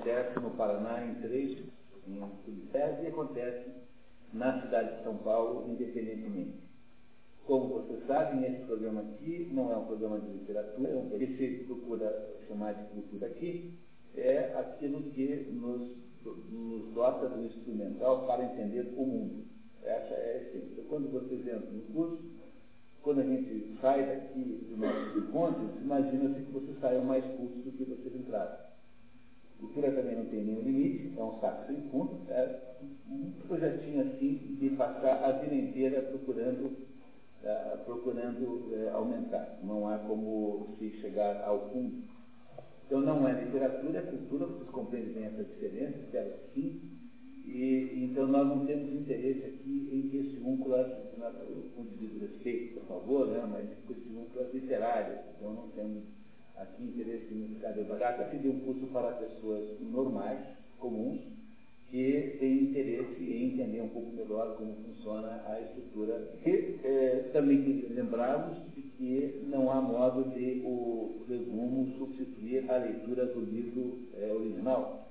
acontece no Paraná em três em subsedes e acontece na cidade de São Paulo independentemente. Como vocês sabem, esse programa aqui não é um programa de literatura, um que se procura chamar de cultura aqui, é aquilo que nos, nos dota do instrumental para entender o mundo. Essa é a essência. Então, quando vocês entram no curso, quando a gente sai daqui dos nossos encontros, imagina-se que vocês saiam mais cursos do que vocês entraram. Cultura também não tem nenhum limite, é um saco sem fundo, é um projetinho assim de passar a vida inteira procurando, uh, procurando uh, aumentar. Não há como se chegar ao fundo. Então não é literatura, é cultura, vocês compreendem bem essa diferença, espero que sim. E, então nós não temos interesse aqui em questiúnculas, com devido respeito, por favor, né, mas questiúnculas literárias. Então não temos aqui interesse ficar devagar, aqui de um curso para pessoas normais, comuns, que têm interesse em entender um pouco melhor como funciona a estrutura. E é, também lembrá-los de que não há modo de o resumo substituir a leitura do livro é, original.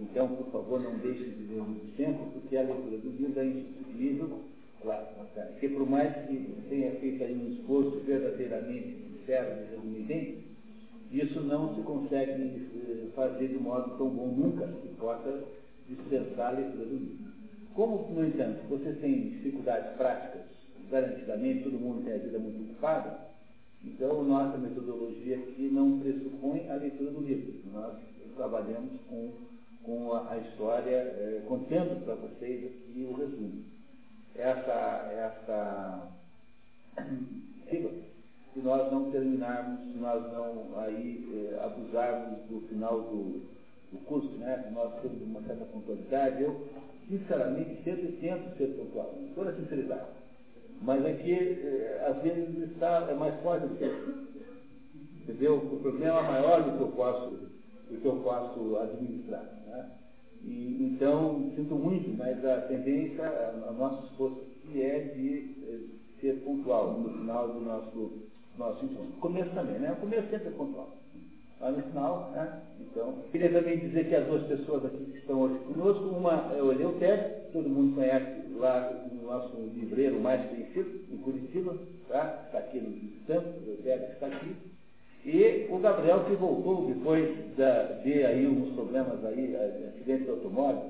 Então, por favor, não deixe de ler muito tempo, porque a leitura do livro é insubstituível, claro, porque por mais que tenha feito aí um esforço verdadeiramente sincero de resumir bem, isso não se consegue eh, fazer de modo tão bom nunca que possa dispensar a leitura do livro. Como, no entanto, vocês têm dificuldades práticas, garantidamente todo mundo tem a vida muito ocupada, então nossa metodologia aqui não pressupõe a leitura do livro. Nós trabalhamos com, com a, história, é, contendo para vocês aqui o resumo. Essa, essa se nós não terminarmos, se nós não aí é, abusarmos do final do, do curso, né? Nós temos uma certa pontualidade. Eu, sinceramente, sempre tento ser pontual, com toda sinceridade. Mas é às vezes, está, é mais forte do que Entendeu? O problema é maior do que eu posso, do que eu posso administrar. Né? E, então, sinto muito, mas a tendência, a, nosso esforço é de é, ser pontual no final do nosso, nosso encontro. Começo também, né? O começo sempre é pontual lá no final. Né? Então, queria também dizer que as duas pessoas aqui que estão hoje conosco, uma é o Eleutério, todo mundo conhece lá o nosso livreiro mais conhecido, em Curitiba, tá? está aqui no Santo, o Eleutério está aqui. E o Gabriel que voltou depois da, de aí uns problemas aí, acidente de automóvel,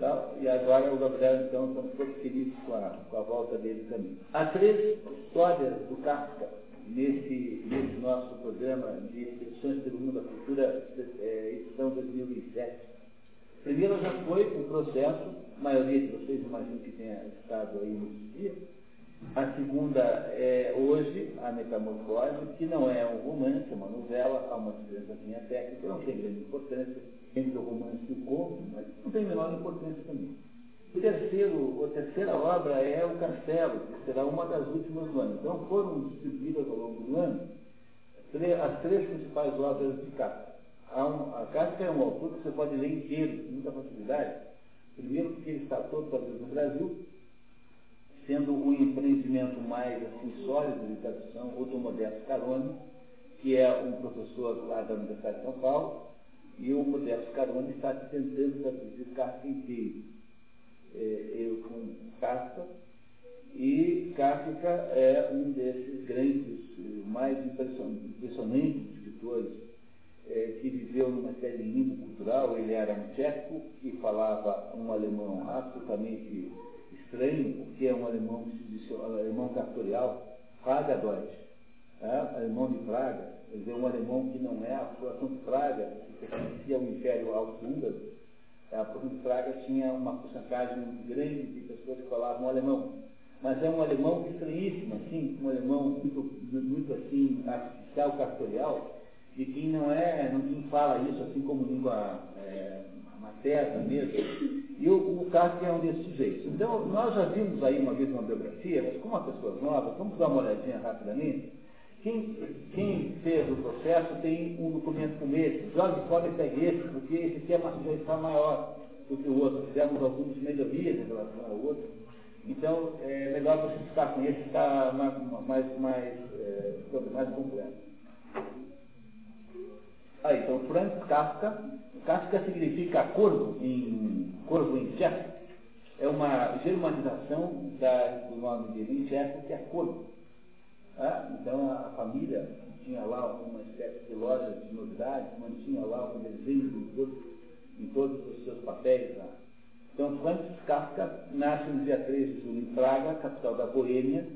tal, e agora o Gabriel então estamos todos felizes com a, com a volta dele também. Há três histórias do Kafka nesse, nesse nosso programa de Excepções pelo Mundo da Cultura, é, edição 2007. Primeiro já foi o processo, a maioria de vocês imagino que tenha estado aí nesse dia. A segunda é hoje, a Metamorfose, que não é um romance, é uma novela, há uma diferença técnica, não tem grande importância entre o romance e o conto, mas não tem menor importância também. O terceiro, a terceira obra é o Castelo, que será uma das últimas do ano. Então foram distribuídas ao longo do ano as três principais obras de Kafka. A Kafka é um autor que você pode ler inteiro, com muita facilidade. Primeiro porque ele está todo traduzido no Brasil, sendo um empreendimento mais assim, sólido de tradução, ou do Modesto Carone, que é um professor lá da Universidade de São Paulo, e o Modesto Carone está tentando traduzir Kafka inteiro eu com Kafka, e Kafka é um desses grandes, mais impressionantes escritores é, que viveu numa série limbo cultural. Ele era um tcheco que falava um alemão absolutamente estranho, porque é um alemão alemão cartorial, Praga Deutsch, é, alemão de Praga, quer dizer, um alemão que não é a população de Praga, que pertencia ao Império Austro-Húngaro, a província de Praga tinha uma porcentagem grande de pessoas que falavam alemão. Mas é um alemão estranhíssimo, assim, um alemão muito, muito assim, artificial, cartorial, e quem não é, não fala isso assim como língua é, materna mesmo. E o, o é um desses sujeitos. Então, nós já vimos aí uma vez uma biografia, mas como a pessoas novas, vamos dar uma olhadinha rapidamente. Quem, quem, fez o processo tem um documento como esse. Jorge pode pegar esse, porque esse aqui é uma sujeição maior do que o outro. Fizemos algumas melhorias em relação ao outro. Então, é melhor você ficar com esse, está mais, mais, mais, é, mais completo. Ah, então Franz Kafka, Kafka significa corvo em, corvo em tcheco, é uma germanização da, do nome dele em tcheco, que é corvo. Ah, então a, a família tinha lá uma espécie de loja de novidades, mantinha lá o desenho do corpo em todos os seus papéis lá. Então Franz Kafka nasce no dia 3 de julho em Praga, capital da Boêmia,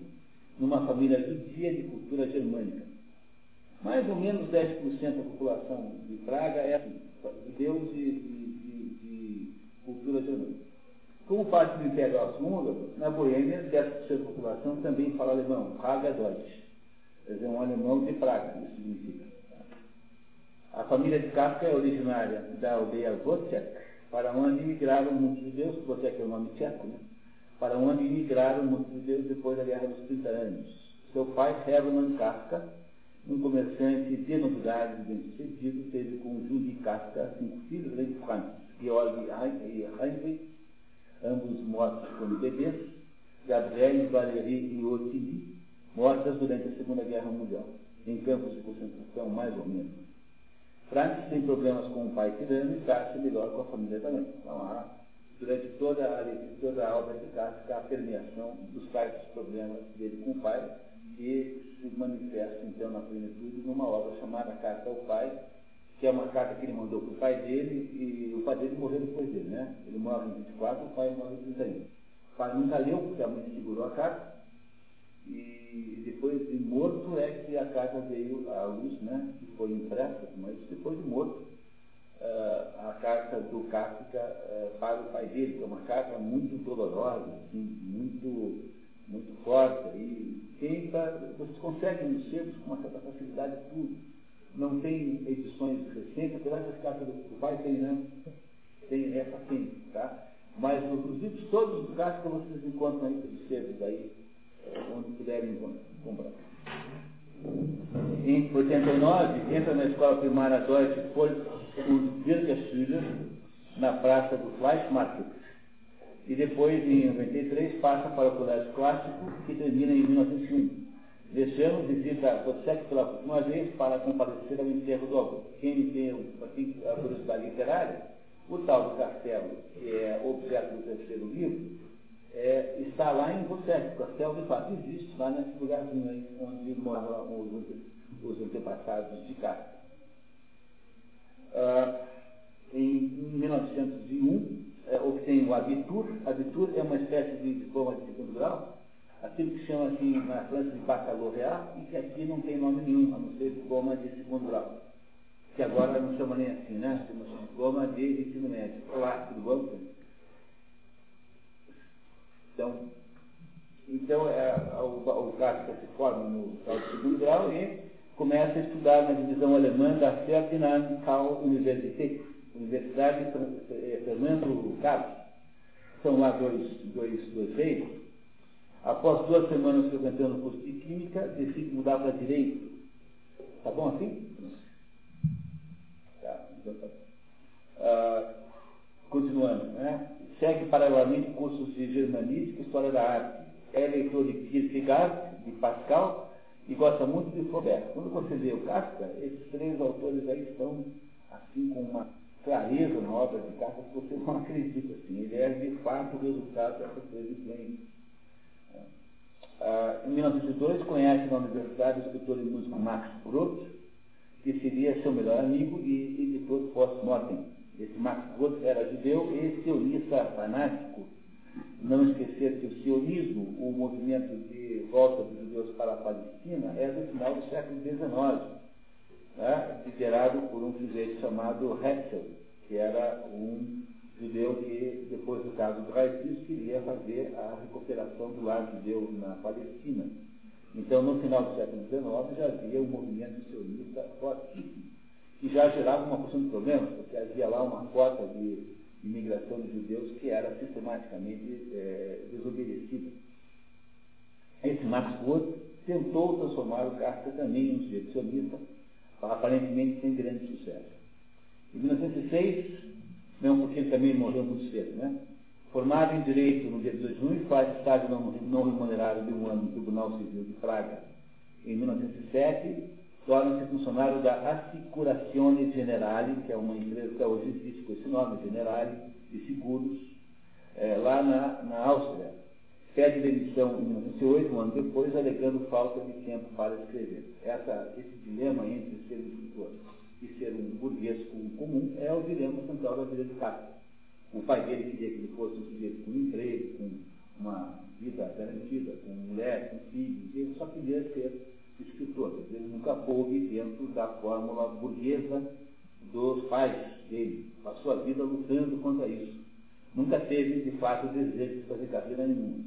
numa família judia de cultura germânica. Mais ou menos 10% da população de Praga é judeus de, de, de, de cultura germânica. Como parte do Império Austro-Húngaro, na Boêmia, 10% da população também fala alemão, Praga Deutsch. Quer dizer, um alemão de Praga, isso significa. A família de Kafka é originária da aldeia Wojciech, para onde migraram muitos judeus, Wojciech é o nome tcheco, né? para onde migraram muitos judeus depois da Guerra dos 30 Anos. Seu pai, Hermann Kafka, um comerciante de novidades bem-sucedido, teve com Julie Kafka cinco filhos, além Franz, Georg e Heinrich, ambos mortos como bebês, Gabriel, Valérie e Ottilie, mortas durante a Segunda Guerra Mundial, em campos de concentração mais ou menos. Franz tem problemas com o pai tirano e Kafka melhor com a família também. Então há, durante toda a, toda a obra de Kafka, a permeação dos tais problemas dele com o pai, que se manifesta então na plenitude numa obra chamada Carta ao Pai, que é uma carta que ele mandou para o pai dele, e o pai dele morreu depois dele, né? Ele morre em 24, o pai morre em 31. O pai nunca leu, porque a mãe segurou a carta, e depois de morto é que a carta veio à luz, né? Que foi impressa, mas depois de morto, uh, a carta do Kafka uh, para o pai dele, que é uma carta muito dolorosa, assim, muito, muito forte, e tá, vocês conseguem selos com uma certa facilidade tudo não tem edições recentes, apesar das cartas do pai tem, né? Tem essa sim, tá? Mas os livros todos os Kafka vocês encontram aí pelos sebos aí, onde puderem comprar. Em 89, entra na escola primária Deutsche os Bürgerschüler, na praça do Fleischmarkt. E depois, em 93, passa para o colégio clássico, que termina em 1901. Ano, visita Wozzeck pela última vez para comparecer ao enterro do avô. Quem tem a curiosidade literária, o tal do castelo, que é objeto do terceiro livro, é, está lá em Wozzeck. O castelo, de fato, existe lá nesse lugarzinho aí, onde moram os, os antepassados de Kafka. Ah, em 1901, é, obtém o Abitur. Abitur é uma espécie de diploma de segundo grau, aquilo que chama assim na França de baccalaureat, e que aqui não tem nome nenhum, a não ser diploma de segundo grau. Que agora não chama nem assim, né? Chama diploma de ensino médio. Olá, tudo bom? Então, então é, o, o Kafka se forma no segundo grau e começa a estudar na divisão alemã da Ferdinand Universität, Universidade Fernando Carlos. São lá dois, dois, dois reis. Após duas semanas frequentando o curso de Química, decide mudar para Direito. Tá bom assim? Tá, então tá. Ah, continuando, né? Segue paralelamente cursos de Germanística e História da Arte. É leitor de Kierkegaard, de Pascal, e gosta muito de Flaubert. Quando você vê o Kafka, esses três autores aí estão assim com uma clareza na obra de Kafka que você não acredita. Assim. Ele é de fato o resultado dessas três influências. Ah, em 1902, conhece na universidade o escritor e músico Max Brod, que seria seu melhor amigo e editor post-mortem. Esse Max Brod era judeu e sionista fanático. Não esquecer que o sionismo, o movimento de volta dos judeus para a Palestina, é do final do século XIX, né, liderado por um sujeito chamado Herzl, que era um judeu que, depois do caso do Dreyfus, queria fazer a recuperação do lar judeu na Palestina. Então, no final do século XIX, já havia um movimento sionista fortíssimo, que já gerava uma porção de problemas, porque havia lá uma cota de imigração de judeus que era sistematicamente é, desobedecida. Esse Max Wood tentou transformar o Kafka também em um sujeito sionista, aparentemente sem grande sucesso. Em 1906, mesmo porque ele também morreu muito cedo, né? Formado em Direito no dia 18 de junho, faz estágio não, não remunerado de um ano no Tribunal Civil de Praga. Em 1907, torna-se funcionário da Assicurazione Generale, que é uma empresa que hoje existe com esse nome, Generale, de seguros, é, lá na, na Áustria. Pede demissão em 1908, um ano depois, alegando falta de tempo para escrever. Essa, esse dilema entre ser escritor e ser um burguês comum é o dilema central da vida de Kafka. O pai dele queria que ele fosse um sujeito com emprego, com uma vida garantida, com mulher, com filhos, ele só queria ser escritor. Ele nunca pôde dentro da fórmula burguesa dos pais dele. Passou a vida lutando contra isso. Nunca teve, de fato, o desejo de fazer carreira nenhuma.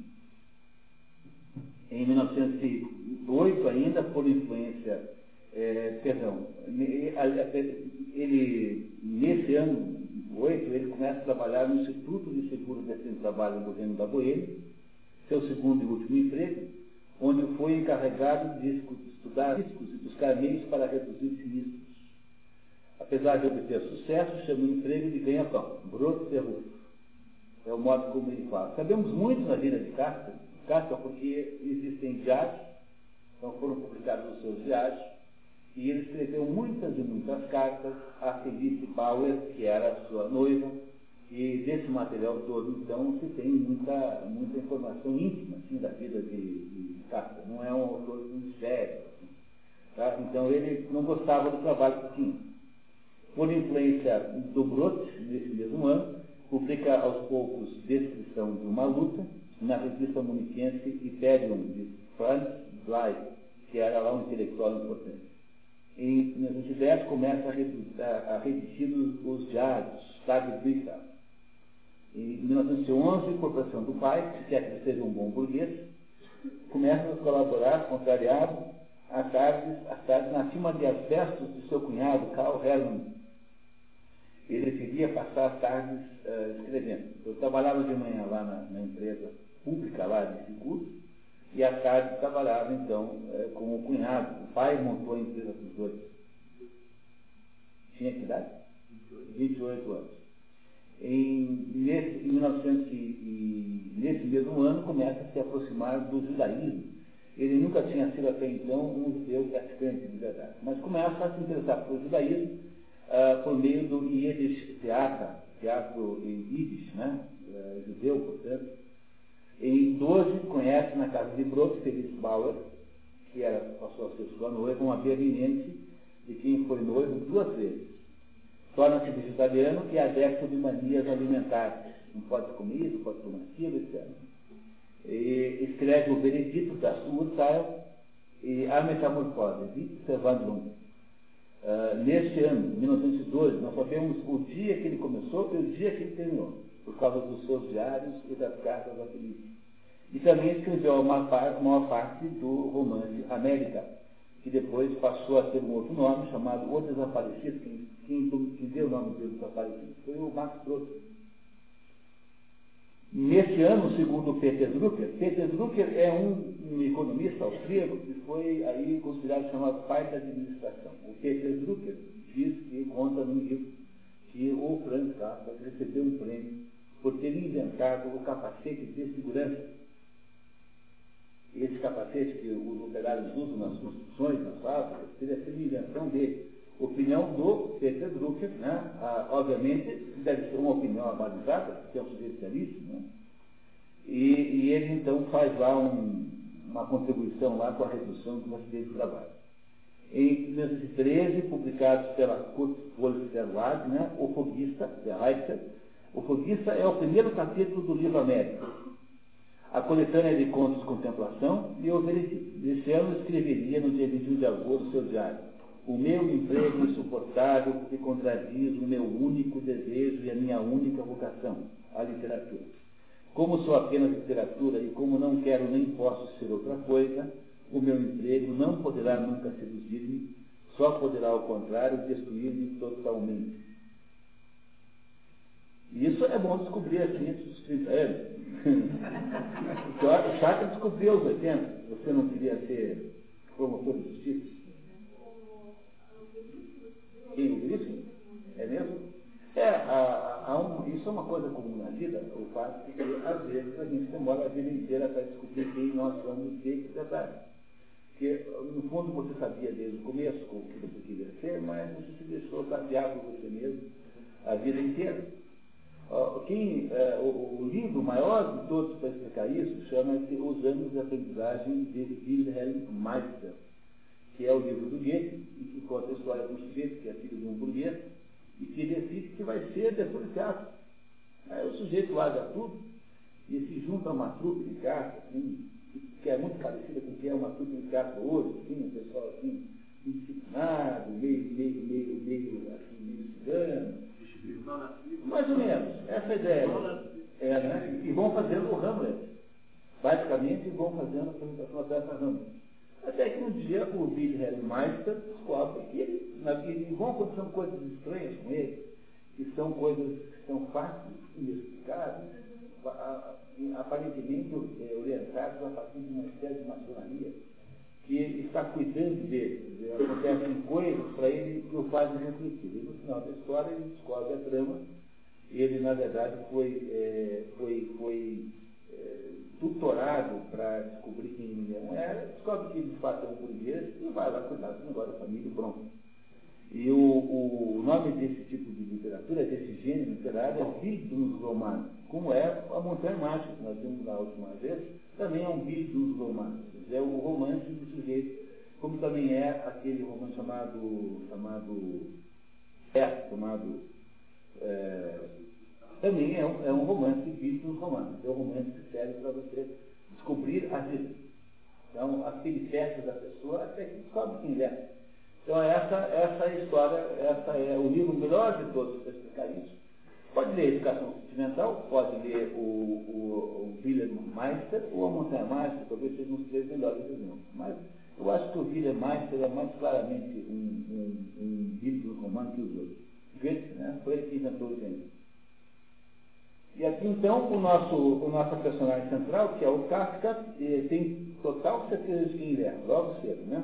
Em 1908, ainda, por influência, é, perdão, ele, nesse ano 8, ele começa a trabalhar no Instituto de Seguro de Trabalho do Governo da Boêmia, seu segundo e último emprego, onde foi encarregado de estudar riscos e buscar meios para reduzir sinistros. Apesar de obter sucesso, chama o emprego de ganha-pão, broto de rufo. É o modo como ele fala. Sabemos muito na vida de Kafka, Kafka porque existem diários, então foram publicados os seus diários, e ele escreveu muitas e muitas cartas a Felice Bauer, que era sua noiva, e desse material todo, então, se tem muita, muita informação íntima assim, da vida de, Kafka. Não é um autor de mistério. Assim, tá? Então, ele não gostava do trabalho que tinha. Por influência do Brot, nesse mesmo ano, publica aos poucos Descrição de uma Luta, na revista municense Imperium de Franz Bly, que era lá um intelectual importante. Em 1910 começa a, redigir os diários, Tagebücher, em 1911, por pressão do pai, que quer que seja um bom burguês, começa a colaborar, contrariado, a tardes, a tardes na firma de asbestos de seu cunhado, Karl Hermann. Ele queria passar as tardes uh, escrevendo. Eu trabalhava de manhã lá na, na, empresa pública lá de seguros, e à tarde trabalhava então uh, com o cunhado. O pai montou a empresa com os dois. Tinha que idade? 28 anos. Em, nesse, em 1900 e, nesse mesmo ano, começa a se aproximar do judaísmo. Ele nunca tinha sido até então um judeu praticante de verdade, mas começa a se interessar pelo judaísmo uh, por meio do Yiddish Theater, teatro em Yiddish, né? Uh, judeu, portanto. Em 12, conhece na casa de Brooks, Felix Bauer, que era, passou a ser sua noiva, uma berlinense de quem foi noivo duas vezes torna-se vegetariano e adepto de manias alimentares. Não pode comer isso, pode comer aquilo, etc. E escreve o Benedito da Urteil e a Metamorfose, Van Loon. Uh, neste ano, 1912, nós sabemos o dia que ele começou e o dia que ele terminou, por causa dos seus diários e das cartas da Felipe. E também escreveu uma parte, maior parte do romance América, que depois passou a ter um outro nome, chamado O Desaparecido, quem, quem, quem deu o nome do Desaparecido foi o Max Brod. Nesse ano, segundo Peter Drucker, Peter Drucker é um, um, economista austríaco que foi aí considerado chamado pai da administração. O Peter Drucker diz que conta no livro que o Franz Kafka recebeu um prêmio por ter inventado o capacete de segurança esse capacete que os operários usam nas construções, nas fábricas, teria sido invenção dele. Opinião do Peter Drucker, né? Ah, obviamente, deve ser uma opinião abalizada, que é um sujeito né? e, e, ele então faz lá um, uma contribuição lá com a redução do acidente de trabalho. Em 1913, publicados pela Kurt Wolf Verlag, né? O Foguista, der Reiter. O Foguista é o primeiro capítulo do livro América a coletânea de contos Contemplação e o. Desse escreveria no dia 21 de agosto seu diário. O meu emprego insuportável porque contradiz o meu único desejo e a minha única vocação, a literatura. Como sou apenas literatura e como não quero nem posso ser outra coisa, o meu emprego não poderá nunca seduzir-me, só poderá, ao contrário, destruir-me totalmente. Isso é bom descobrir assim dos 30 anos. o Chakra descobriu aos 80. Você não queria ser promotor de justiça? Quem o Veríssimo? É mesmo? É, a, a um, isso é uma coisa comum na vida, o fato de que, às vezes, a gente demora a vida inteira para descobrir quem nós somos de verdade. Porque, no fundo, você sabia desde o começo o que você queria ser, mas você se deixou tapear por você mesmo a vida inteira. Quem, é, o, o, livro maior de todos para explicar isso chama-se Os Anos de Aprendizagem de Wilhelm Meister, que é o livro do Goethe, e que conta a história um sujeito que é filho de um burguês e que decide que vai ser depois de teatro. Aí o sujeito larga tudo e se junta a uma trupe de caça, assim, que é muito parecida com o que é uma trupe de caça hoje, assim, um pessoal assim, disciplinado, meio, meio, meio, meio, assim, meio cigano, mais ou menos, essa é ideia. É, né? E vão fazendo o Hamlet. Basicamente, vão fazendo a apresentação da peça Hamlet. Até que um dia o Wilhelm Meister descobre que ele, na, e vão acontecendo coisas estranhas com ele, que são coisas que são fáceis, inexplicáveis, aparentemente é, orientadas a partir de uma espécie de maçonaria que está cuidando dele. Acontecem coisas para ele que o fazem refletir. E no final da história ele descobre a trama. Ele, na verdade, foi, é, foi, foi é, tutorado para descobrir quem Emiliano era, descobre que ele de fato é um burguês e vai lá cuidar do negócio da família pronto. E o, o nome desse tipo de literatura, desse gênero literário, é Bildungsroman, Romano, como é a Montanha Mágica, que nós vimos na última vez, também é um Bildungsroman, Romano é o romance do sujeito, como também é aquele romance chamado, chamado, é, chamado, é, também é um, é um romance visto nos é um romance que serve para você descobrir a vida. Então, da pessoa até que descobre quem é. Então, essa, essa é a história, essa é o livro melhor de todos para explicar isso. Pode ler Educação Sentimental, pode ler o, o, o Wilhelm Meister ou a Montanha Mágica, talvez sejam os três melhores exemplos. Mas eu acho que o Wilhelm Meister é mais claramente um, um, um livro romano que os outros. Goethe, né? Foi ele que inventou o gênero. E aqui então o nosso, o nosso personagem central, que é o Kafka, tem total certeza de quem ele é, logo cedo, né?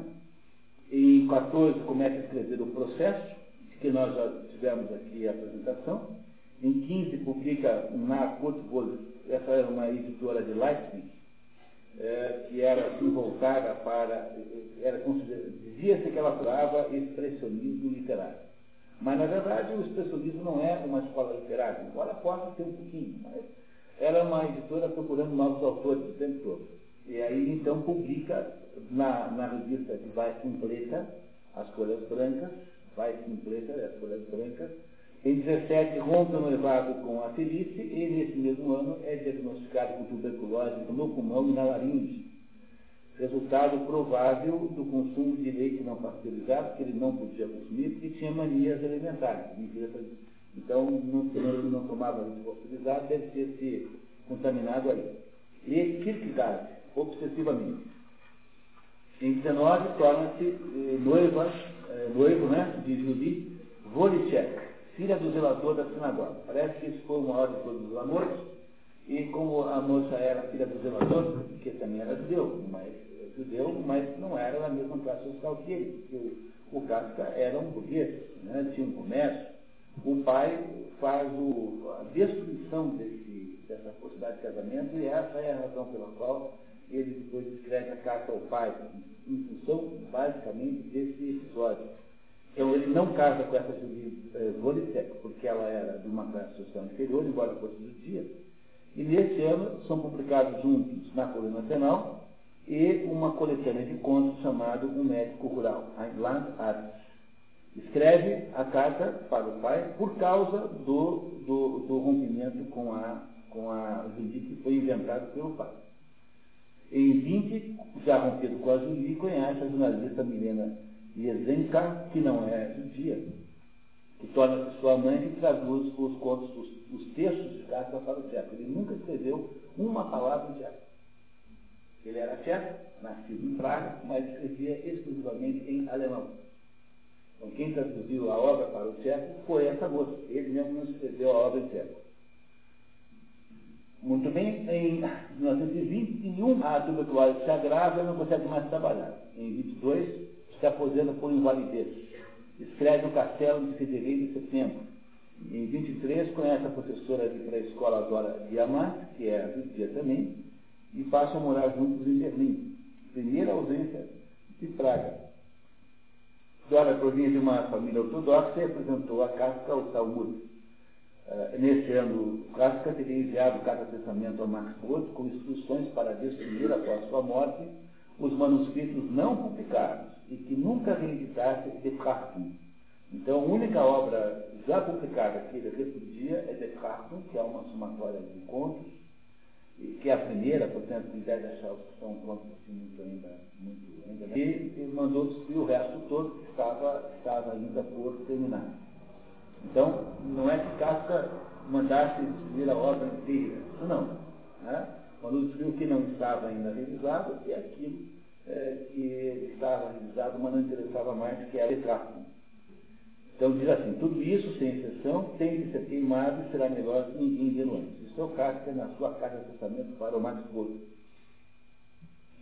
Em 14 começa a escrever o processo, que nós já tivemos aqui a apresentação. Em 15 publica na Kutbol, essa era uma editora de Leipzig, é, que era assim, voltada para, era dizia-se que ela curava expressionismo literário. Mas, na verdade, o expressionismo não é uma escola literária, embora possa ter um pouquinho, mas ela é uma editora procurando novos autores o tempo todo. E aí, então, publica na, na revista que vai completa as folhas brancas, vai completa as folhas brancas, em 17, rompe o noivado com a Felice e, nesse mesmo ano, é diagnosticado com tuberculose no pulmão e na laringe. Resultado provável do consumo de leite não pasteurizado, que ele não podia consumir, porque tinha manias alimentares. Então, não, ele não tomava leite pasteurizado, deve ter se contaminado aí. E Kierkegaard, obsessivamente. Em 19, torna-se eh, noiva, eh, noivo né, de Julie Wojciech filha do zelador da sinagoga. Parece que isso foi o maior de todos os amores, e como a moça era filha do zelador, que também era judeu, mas judeu, mas não era da mesma classe social que ele, porque o, o Kafka era um burguês, né, tinha um comércio. O pai faz o, a destruição desse, dessa possibilidade de casamento, e essa é a razão pela qual ele depois escreve a carta ao pai, em função basicamente desse episódio. Então ele não casa com essa Julie eh, porque ela era de uma classe social inferior, embora fosse judia. E nesse ano são publicados juntos na Coluna Nacional e uma coletânea de contos chamado Um Médico Rural, Ein Land Arzt. Escreve a carta para o pai por causa do, do, do rompimento com a, com a Julie que foi inventado pelo pai. Em 20, já rompido com a Julie, conhece a jornalista Milena Yezenka, que não é judia, que torna-se sua mãe e traduz os contos, os, os textos de Kafka para o tcheco. Ele nunca escreveu uma palavra em tcheco. Ele era tcheco, nascido em Praga, mas escrevia exclusivamente em alemão. Então, quem traduziu a obra para o tcheco foi essa moça. Ele mesmo não escreveu a obra em tcheco. Muito bem, em 1921, a tuberculose se agrava e não consegue mais trabalhar. Em 22, se aposenta por invalidez. Escreve o Castelo de Fevereiro e Setembro. Em 23, conhece a professora de pré-escola Dora Diamant, que é judia também, e passam a morar juntos em Berlim. Primeira ausência de Praga. Dora provinha de uma família ortodoxa e apresentou a Kafka ao Talmud. Uh, nesse ano, Kafka teria enviado cada testamento a Max Brod com instruções para destruir, após sua morte, os manuscritos não publicados e que nunca reeditasse de Kafka. Então, a única obra já publicada que ele repudia é De Kafka, que é uma somatória de contos, que é a primeira, portanto, ele deve achar que são contos assim, muito ainda, muito ainda. E, e mandou destruir o resto todo que estava, estava ainda por terminar. Então, não é que Kafka mandasse destruir a obra inteira, isso não. Né? Mandou destruir o que não estava ainda revisado e aquilo é, que estava revisado, mas não interessava mais, que era Kafka. Então diz assim, tudo isso, sem exceção, tem de ser queimado e será melhor ninguém vê-lo antes. Isso é o Kafka na sua carta de testamento para o Max Brod.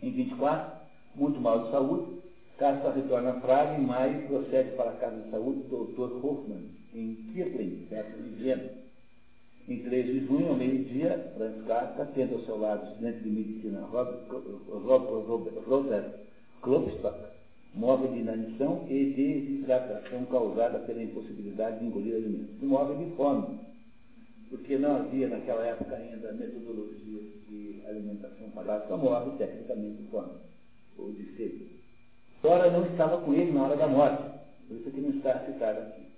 Em 24, muito mal de saúde, Kafka retorna a Praga em maio e procede para a casa de saúde do Dr. Hoffmann, em Kieplin, perto de Viena. Em 3 de junho, ao meio-dia, Franz Kafka, tendo ao seu lado o estudante de medicina Robert, Klopstock, móvel de inanição e desidratação causada pela impossibilidade de engolir alimentos. E móvel de fome, porque não havia naquela época ainda metodologias de alimentação para móvel, tecnicamente de fome, ou de sede. Dora não estava com ele na hora da morte, por isso que não está citado aqui.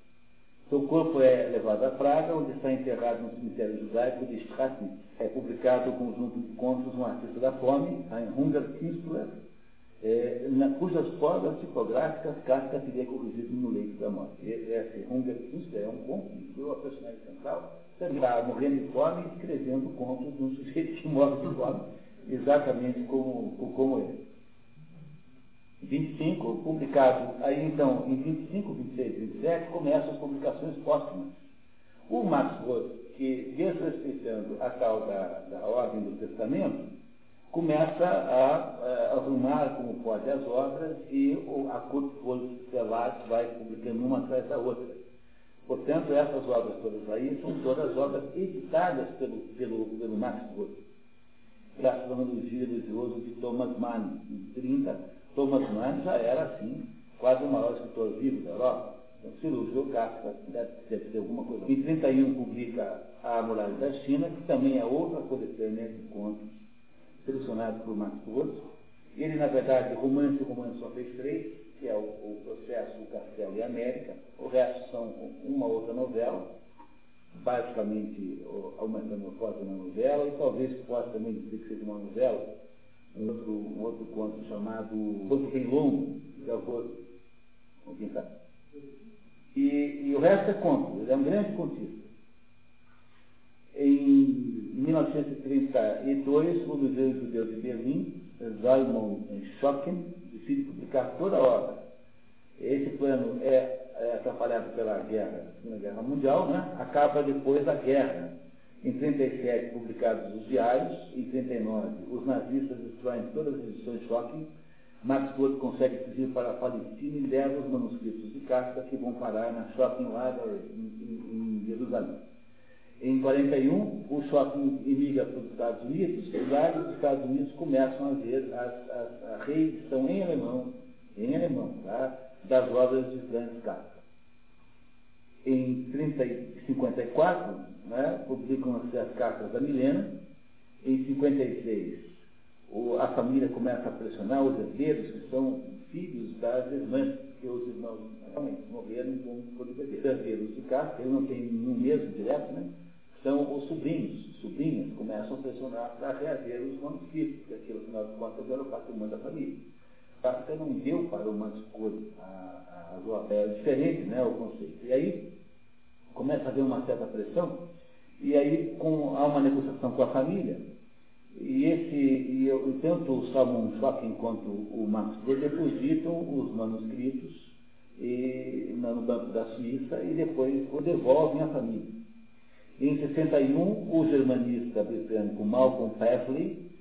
Seu corpo é levado a Praga, onde está enterrado no cemitério judaico de Strassnitz. É publicado o conjunto de contos Um Artista da Fome, em Hunger Künstler, é, na, cujas formas tipográficas Kafka teria corrigido no leito da morte. Esse Hunger Künstler é um conto que a personagem central está morrendo de fome e escrevendo contos de um sujeito que morre de fome, exatamente como, como ele. 25, publicado, aí então, em 25, 26, 27, começam as publicações póstumas. O Max Roth, que desrespeitando a tal da, da ordem do testamento, começa a, a, arrumar como pode as obras e o, a Kurt Stellares vai publicando uma atrás da outra. Portanto, essas obras todas aí são todas obras editadas pelo, pelo, pelo Max Roth. Graças ao elogio elogioso de Thomas Mann, em 30, Thomas Mann já era, assim, quase o maior escritor vivo da Europa. Se elogiou Kafka, deve, deve ter alguma coisa. Em 31 publica A Muralha da China, que também é outra coletânea de contos selecionados por Max. Ele, na verdade, romance romance só fez três, que é o, o processo O Castelo e a América. O resto são uma outra novela, basicamente a metamorfose na novela, e talvez possa também dizer que seja uma novela, um outro, um outro conto chamado Outro Bem Longo, de Gavoso. Alguém sabe? E, e o resto é conto, ele é um grande contista. Em 1932, o Museu Judeu de Berlim, Salomon Schocken, decide publicar toda a obra. Esse plano é, é atrapalhado pela guerra, Segunda Guerra Mundial, né? acaba depois da guerra. Em 37, publicados os diários. Em 39, os nazistas destroem todas as edições Schocken. Max Brod consegue fugir para a Palestina e leva os manuscritos de Kafka que vão parar na Shopping Library em, em, em Jerusalém. Em 41, o shopping emigra para os Estados Unidos, e lá os Estados Unidos começam a ver a reedição em alemão, em alemão, tá? das obras de Franz Kafka. Em 30, 54, né, publicam-se as cartas da Milena. Em 56, o, a família começa a pressionar os herdeiros, que são filhos das irmãs, porque os irmãos realmente morreram com, com Os herdeiros de Kafka, ele não tem nenhum mesmo direto, né? são os sobrinhos. Sobrinhas começam a pressionar para reaver os manuscritos, porque aquilo, afinal de contas, era o patrimônio da família. Kafka não deu para o manuscrito a, a, é diferente né, o conceito. E aí começa a haver uma certa pressão, e aí com, há uma negociação com a família, e esse, e eu, tanto o Salmon Schocken quanto o Max Brod depositam os manuscritos e, no Banco da Suíça e depois o devolvem à família. Em 61, o germanista britânico Malcolm Paisley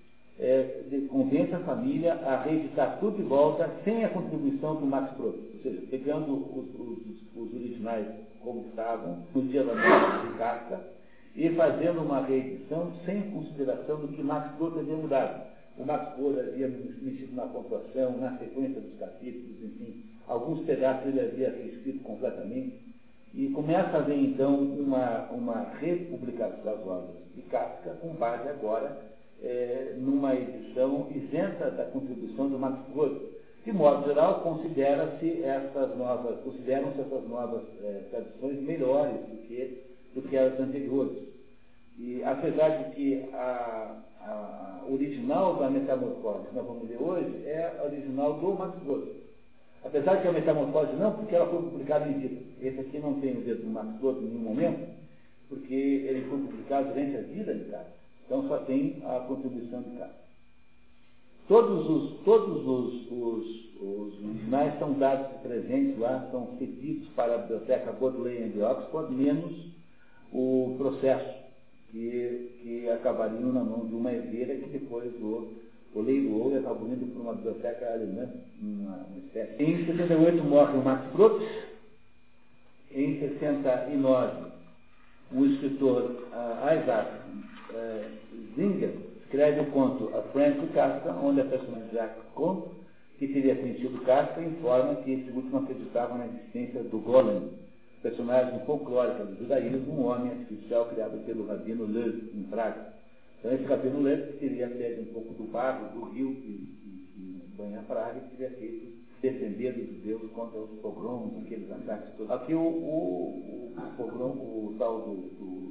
é, convence a família a reeditar tudo de volta sem a contribuição do Max Brod, ou seja, pegando os, os, os originais como estavam no dia da morte de Kafka e fazendo uma reedição sem consideração do que Max Brod havia mudado. o Max Ford havia mexido na pontuação, na sequência dos capítulos, enfim, alguns pedaços ele havia reescrito completamente. E começa a haver, então, uma, uma republicação das obras de Kafka, com base agora é, numa edição isenta da contribuição do Max Ford. De modo geral, considera-se essas novas, consideram-se essas novas é, tradições melhores do que, do que as anteriores. E apesar de que a, a original da metamorfose que nós vamos ver hoje é a original do Max Weber. Apesar de que a metamorfose não, porque ela foi publicada em vida. Esse aqui não tem o dedo do Max Weber em nenhum momento, porque ele foi publicado durante a vida de Kafka. Então só tem a contribuição de Kafka. Todos os, todos os, os, os são dados presentes lá, são cedidos para a biblioteca Bodleian de Oxford, menos o processo que, que na mão de uma herdeira que depois o, o leiloou e acabou indo para uma biblioteca alemã, uma, uma espécie. Em 68 morre o Max Brooks, em 69 o escritor uh, Isaac Zinger escreve o conto A to Kafka, onde a personagem Jacques conta que teria conhecido Kafka informa que esse último acreditava na existência do Golem, personagem folclórica do judaísmo, um homem artificial criado pelo Rabino Lev, em Praga. Então, esse Rabino Lev teria pego um pouco do barro do rio que, que, que banha Praga e teria feito defender os judeus contra os pogroms, aqueles ataques todos. Aqui o, o, o pogrom, o tal do, do,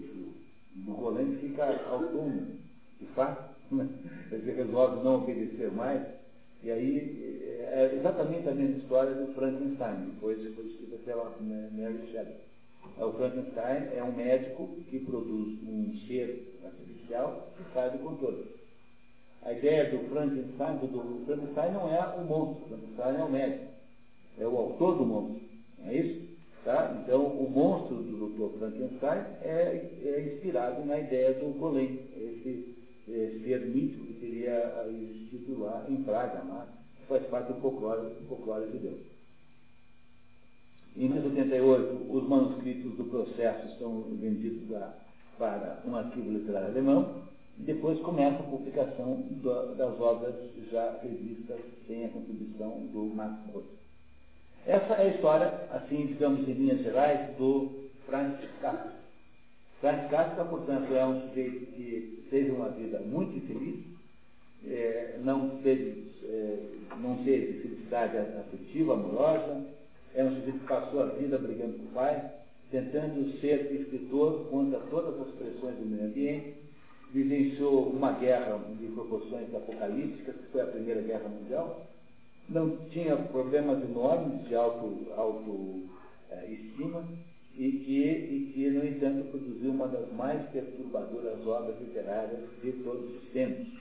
do, Golem fica autônomo, de fato, né? ele resolve não obedecer mais, e aí é exatamente a mesma história do Frankenstein, depois foi escrita pela Mary Shelley. É, o Frankenstein é um médico que produz um ser artificial que sai do controle. A ideia do Frankenstein, do Frankenstein não é o monstro, o Frankenstein é o médico, é o autor do monstro, não é isso? Tá? Então, o monstro do Dr. Frankenstein é, é inspirado na ideia do Golem, esse, ser mítico que teria existido lá em Praga, lá, faz parte do folclore, do folclore. Em 1988, os manuscritos do processo são vendidos para um arquivo literário alemão, e depois começa a publicação do, das obras já revistas sem a contribuição do Max Brod. Essa é a história, assim, digamos, em linhas gerais, do Franz Kafka. Franz Kafka, portanto, é um sujeito que teve uma vida muito infeliz, é, não, teve, é, não teve felicidade afetiva, amorosa, é um sujeito que passou a vida brigando com o pai, tentando ser escritor contra todas as pressões do meio ambiente, vivenciou uma guerra de proporções apocalípticas, que foi a Primeira Guerra Mundial, não tinha problemas enormes de auto, auto é, estima, e que, e que, no entanto, produziu uma das mais perturbadoras obras literárias de todos os tempos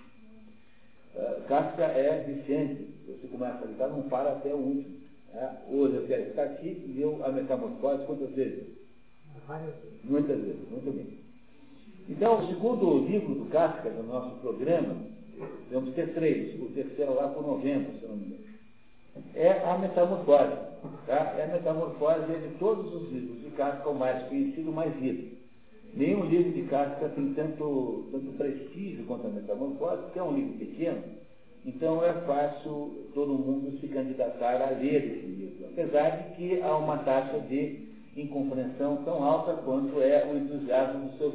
Uh, Kafka é Vicente. Você começa a ligar, não para até o último. É? Hoje eu quero estar aqui e leu a metamorfose quantas vezes? Muitas vezes, muito bem. Então, o segundo livro do Kafka, do nosso programa, vamos ter três, o terceiro lá por novembro, se não me engano, é a metamorfose. Tá? É a metamorfose de todos os livros de Kafka, o mais conhecido, o mais lido. Nenhum livro de Kafka tem tanto, tanto prestígio quanto a Metamorfose, porque é um livro pequeno, então é fácil todo mundo se candidatar a ler esse livro, apesar de que há uma taxa de incompreensão tão alta quanto é o entusiasmo do seu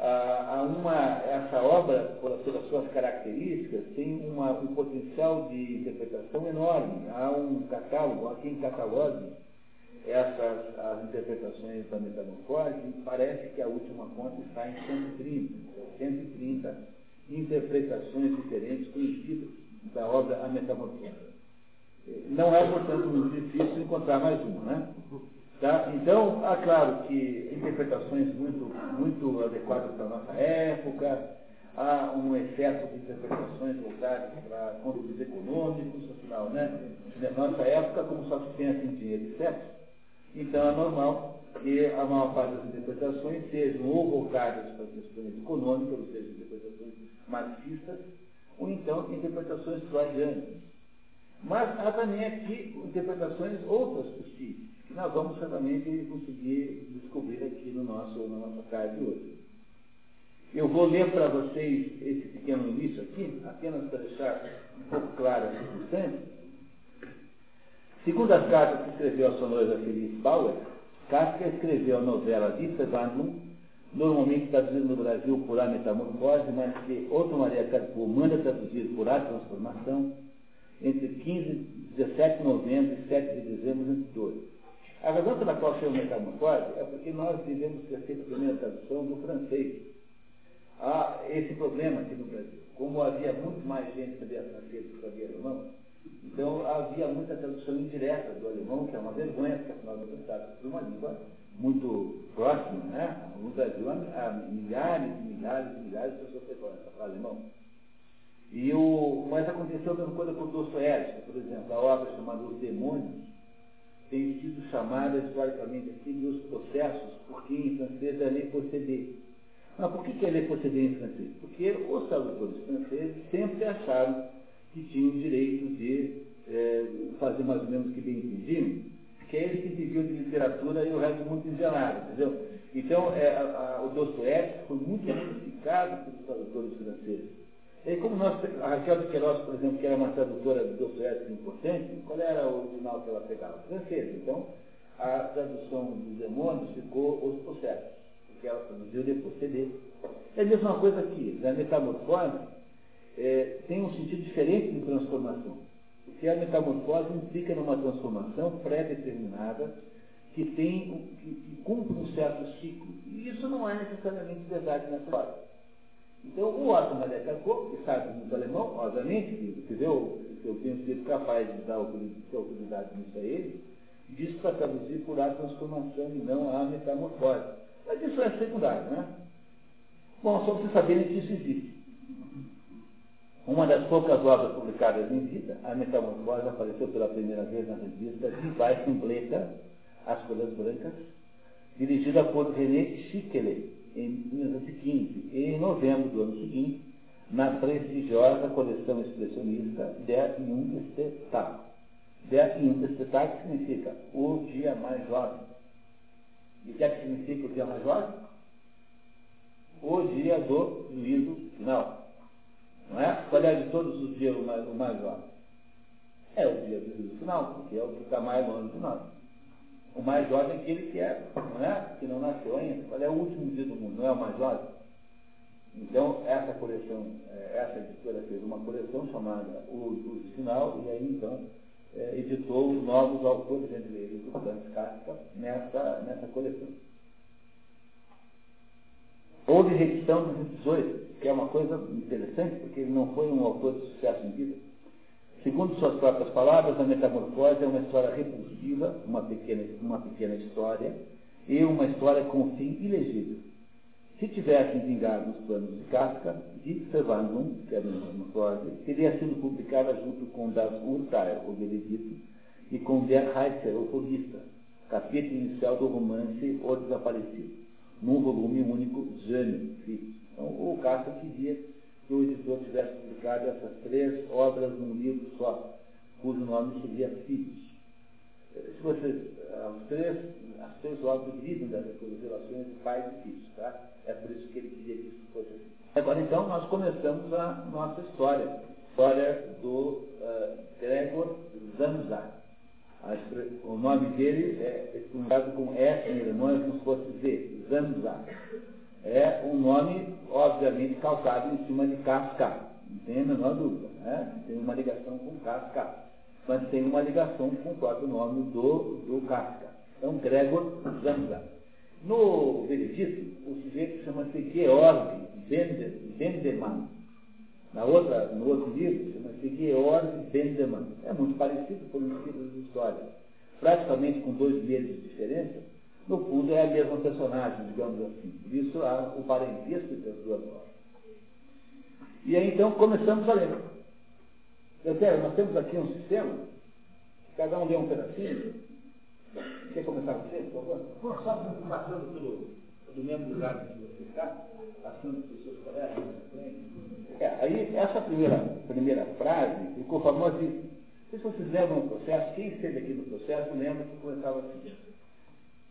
há uma, essa obra, pelas suas características, tem uma, um potencial de interpretação enorme. Há um catálogo, há quem catalogue essas as interpretações da metamorfose, parece que a última conta está em 130, 130 interpretações diferentes conhecidas da obra A Metamorfose. Não é, portanto, muito difícil encontrar mais uma, né? Tá? Então, há claro que interpretações muito, muito adequadas para a nossa época, há um excesso de interpretações voltadas para conteúdos econômicos, afinal, né? Na nossa época, como só se pensa em dinheiro e sexo, então é normal que a maior parte das interpretações sejam ou voltadas para questões econômicas, ou seja, interpretações marxistas, ou então interpretações freudianas. Mas há também aqui interpretações outras possíveis, nós vamos certamente conseguir descobrir aqui no nosso, na nossa de hoje. Eu vou ler para vocês esse pequeno início aqui, apenas para deixar um pouco claro a circunstância. Segundo as cartas que escreveu a sua noiva Feliz Bauer, Kafka escreveu a novela Vista Wandlung, normalmente traduzida no Brasil por A Metamorfose, mas que Otto Maria Carpo manda traduzir por A Transformação, entre 15, 17 de novembro e 7 de dezembro de 2012. A razão pela qual chama Metamorfose é porque nós devemos ter feito a primeira tradução do francês. Há esse problema aqui no Brasil. Como havia muito mais gente que sabia francês do que sabia alemão, então havia muita tradução indireta do alemão, que é uma vergonha, porque afinal de contas de uma língua muito próxima, né? No Brasil há milhares e milhares e milhares de pessoas que falam alemão. E o, mas aconteceu a mesma coisa com Dostoiévski, por exemplo, a obra chamada Os Demônios tem sido chamada historicamente assim de Os Processos, porque em francês é lei proceder. Mas por que, é lei proceder em francês? Porque os tradutores franceses sempre acharam que tinham o direito de é, fazer mais ou menos o que bem entendiam, que é eles que viviam de literatura e o resto muito engenado, entendeu? Então, é, a, a, o Dostoiévski foi muito modificado pelos tradutores franceses. E como nós, a Raquel de Queiroz, por exemplo, que era uma tradutora Dostoiévski importante, qual era o original que ela pegava? Francês. Então, a tradução dos demônios ficou os processos, porque ela traduziu depois CD. É a mesma coisa aqui, a metamorfose é, tem um sentido diferente de transformação. Porque a metamorfose implica numa transformação pré-determinada que tem, que, que, cumpre um certo ciclo. E isso não é necessariamente verdade nessa hora. Então, o Otto Maria Carpo, que sabe muito alemão, obviamente, que eu, eu tenho sido capaz de dar autoridade nisso a ele, diz para traduzir por a transformação e não a metamorfose. Mas isso é secundário, né? Bom, só para vocês saberem que isso existe. Uma das poucas obras publicadas em vida, a Metamorfose apareceu pela primeira vez na revista Vivae Completa, As Folhas Brancas, dirigida por René Schickele, em 1915, e em novembro do ano seguinte, na prestigiosa coleção expressionista Der Jungeste Der Jungeste significa o dia mais jovem. E o que, é que significa o dia mais jovem? O dia do juízo final. Não é? Qual é de todos os dias o mais, o mais jovem? É o dia do juízo final, porque é o que está mais longe de nós. O mais jovem é aquele que é, não é? Que não nasceu ainda. Qual é o último dia do mundo? Não é o mais jovem? Então, essa coleção, é, essa editora fez uma coleção chamada O Juízo Final, e aí então é, editou novos autores, entre eles o Franz Kafka, nessa, nessa coleção. Houve reedição dos 18, que é uma coisa interessante, porque ele não foi um autor de sucesso em vida. Segundo suas próprias palavras, a metamorfose é uma história repulsiva, uma pequena, uma pequena história, e uma história com fim ilegível. Se tivessem vingado os planos de Kafka, de Servandum, que era uma metamorfose, teria sido publicada junto com Das Urteil, o Benedito, e com Der Heizer, o Forrista, capítulo inicial do romance O Desaparecido num volume único, Filhos. Então, o Castro queria que o editor tivesse publicado essas três obras num livro só, cujo nome seria Filhos. Se vocês, as três, as três obras dizem das relações de pais e filhos, tá? É por isso que ele queria que isso fosse assim. Agora, então, nós começamos a nossa história. História do uh, Gregor Zanzar. O nome dele é pronunciado com S em alemão, como se fosse Z, Zanza. É um nome, obviamente, calcado em cima de Kafka. Não tem a menor dúvida. Né? Tem uma ligação com Kafka. Mas tem uma ligação com o próprio nome do, do Kafka. Então, Gregor Zanza. No veredito, o sujeito chama-se Georg Bendemann. Na outra, no outro livro, chama-se Georg Bendemann. É muito parecido por um título de história. Praticamente com dois meses de diferença, no fundo é a mesma personagem, digamos assim. Por isso há o parentesco entre as duas obras. E aí então começamos a ler. Eu quero, nós temos aqui um sistema, cada um lê um pedacinho. Quer começar você, por favor? Só passando pelo, pelo mesmo lugar que você está, passando pelos seus colegas. É, aí, essa primeira, primeira frase ficou famosa Se vocês lembram o processo, quem esteve aqui no processo lembra que começava assim.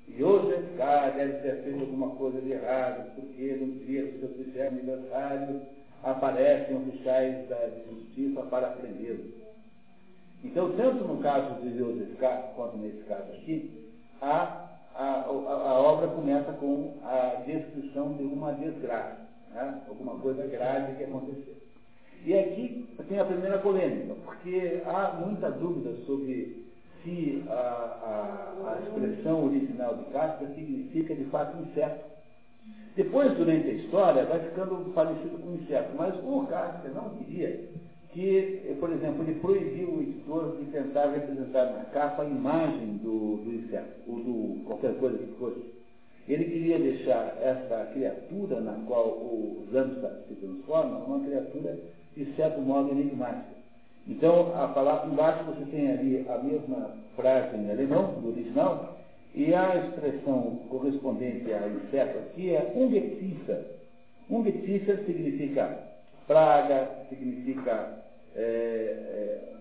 E hoje esse cara deve ter feito alguma coisa de errado, porque não queria que eu fizesse aniversário, aparecem oficiais da justiça para prendê-lo. Então, tanto no caso de Joseph K, quanto nesse caso aqui, a, a, a, a obra começa com a descrição de uma desgraça, né? alguma coisa grave que aconteceu. E aqui tem a primeira polêmica, porque há muita dúvida sobre se a, a, a expressão original de Kafka significa de fato inseto. Depois, durante a história, vai ficando parecido com inseto, mas o Kafka não queria que, por exemplo, ele proibiu o editor de tentar representar na capa a imagem do, do inseto, ou do qualquer coisa que fosse. Ele queria deixar essa criatura na qual o Zamstad se transforma uma criatura de certo modo enigmática. Então, a palavra embaixo você tem ali a mesma frase em alemão, do original, e a expressão correspondente a inseto aqui é Ungeziefer. Ungeziefer significa praga, significa. É, é,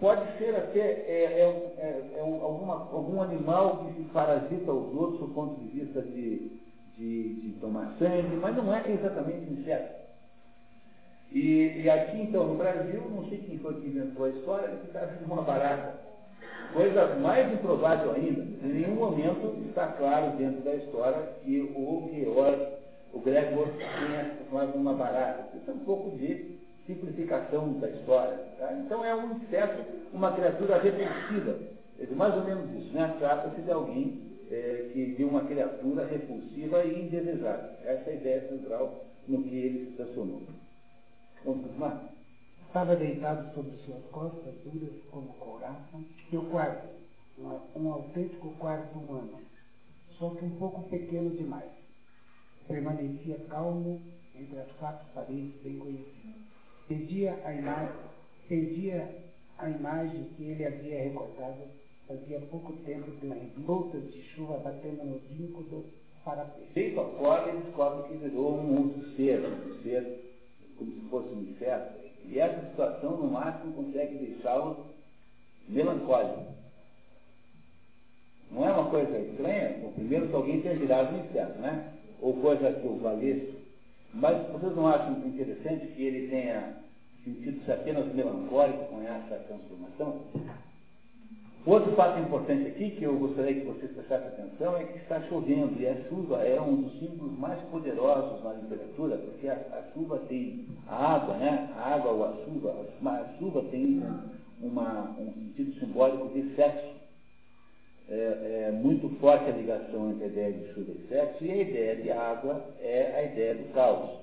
pode ser até é, é, é, é alguma, algum animal que se parasita aos outros do ponto de vista de, de, de tomar sangue, mas não é exatamente inseto. E, e, aqui, então, no Brasil, não sei quem foi que inventou a história, que está sendo uma barata. Coisa mais improvável ainda, em nenhum momento está claro dentro da história que o Georg, o Gregor, tenha formado uma barata. Isso é um pouco de simplificação da história. Tá? Então é um inseto, uma criatura repulsiva. É mais ou menos isso, né? Trata-se de alguém é, que de uma criatura repulsiva e indesejável. Essa é a ideia central no que ele se transformou. Estava deitado sobre suas costas, duras como couraça, seu quarto, um, autêntico quarto humano, só que um pouco pequeno demais. Permanecia calmo entre as quatro paredes bem conhecidas. Perdia a imagem, perdia a imagem que ele havia recortado fazia pouco tempo de gotas de chuva batendo no vinco do parapeito. Feito a fora, ele descobre que virou um outro ser, um ser como se fosse um inseto, e essa situação, no máximo, consegue deixá-lo melancólico. Não é uma coisa estranha? Bom, primeiro que alguém tenha virado um inseto, né? Ou coisa que o valesse. Mas vocês não acham interessante que ele tenha sentido-se apenas melancólico com essa transformação? Outro fato importante aqui, que eu gostaria que vocês prestassem atenção, é que está chovendo, e a chuva é um dos símbolos mais poderosos na literatura, porque a, a chuva tem, a água, né? A água ou a chuva, a chuva tem uma, um sentido simbólico de sexo. É, é, muito forte a ligação entre a ideia de chuva e sexo, e a ideia de água é a ideia do caos.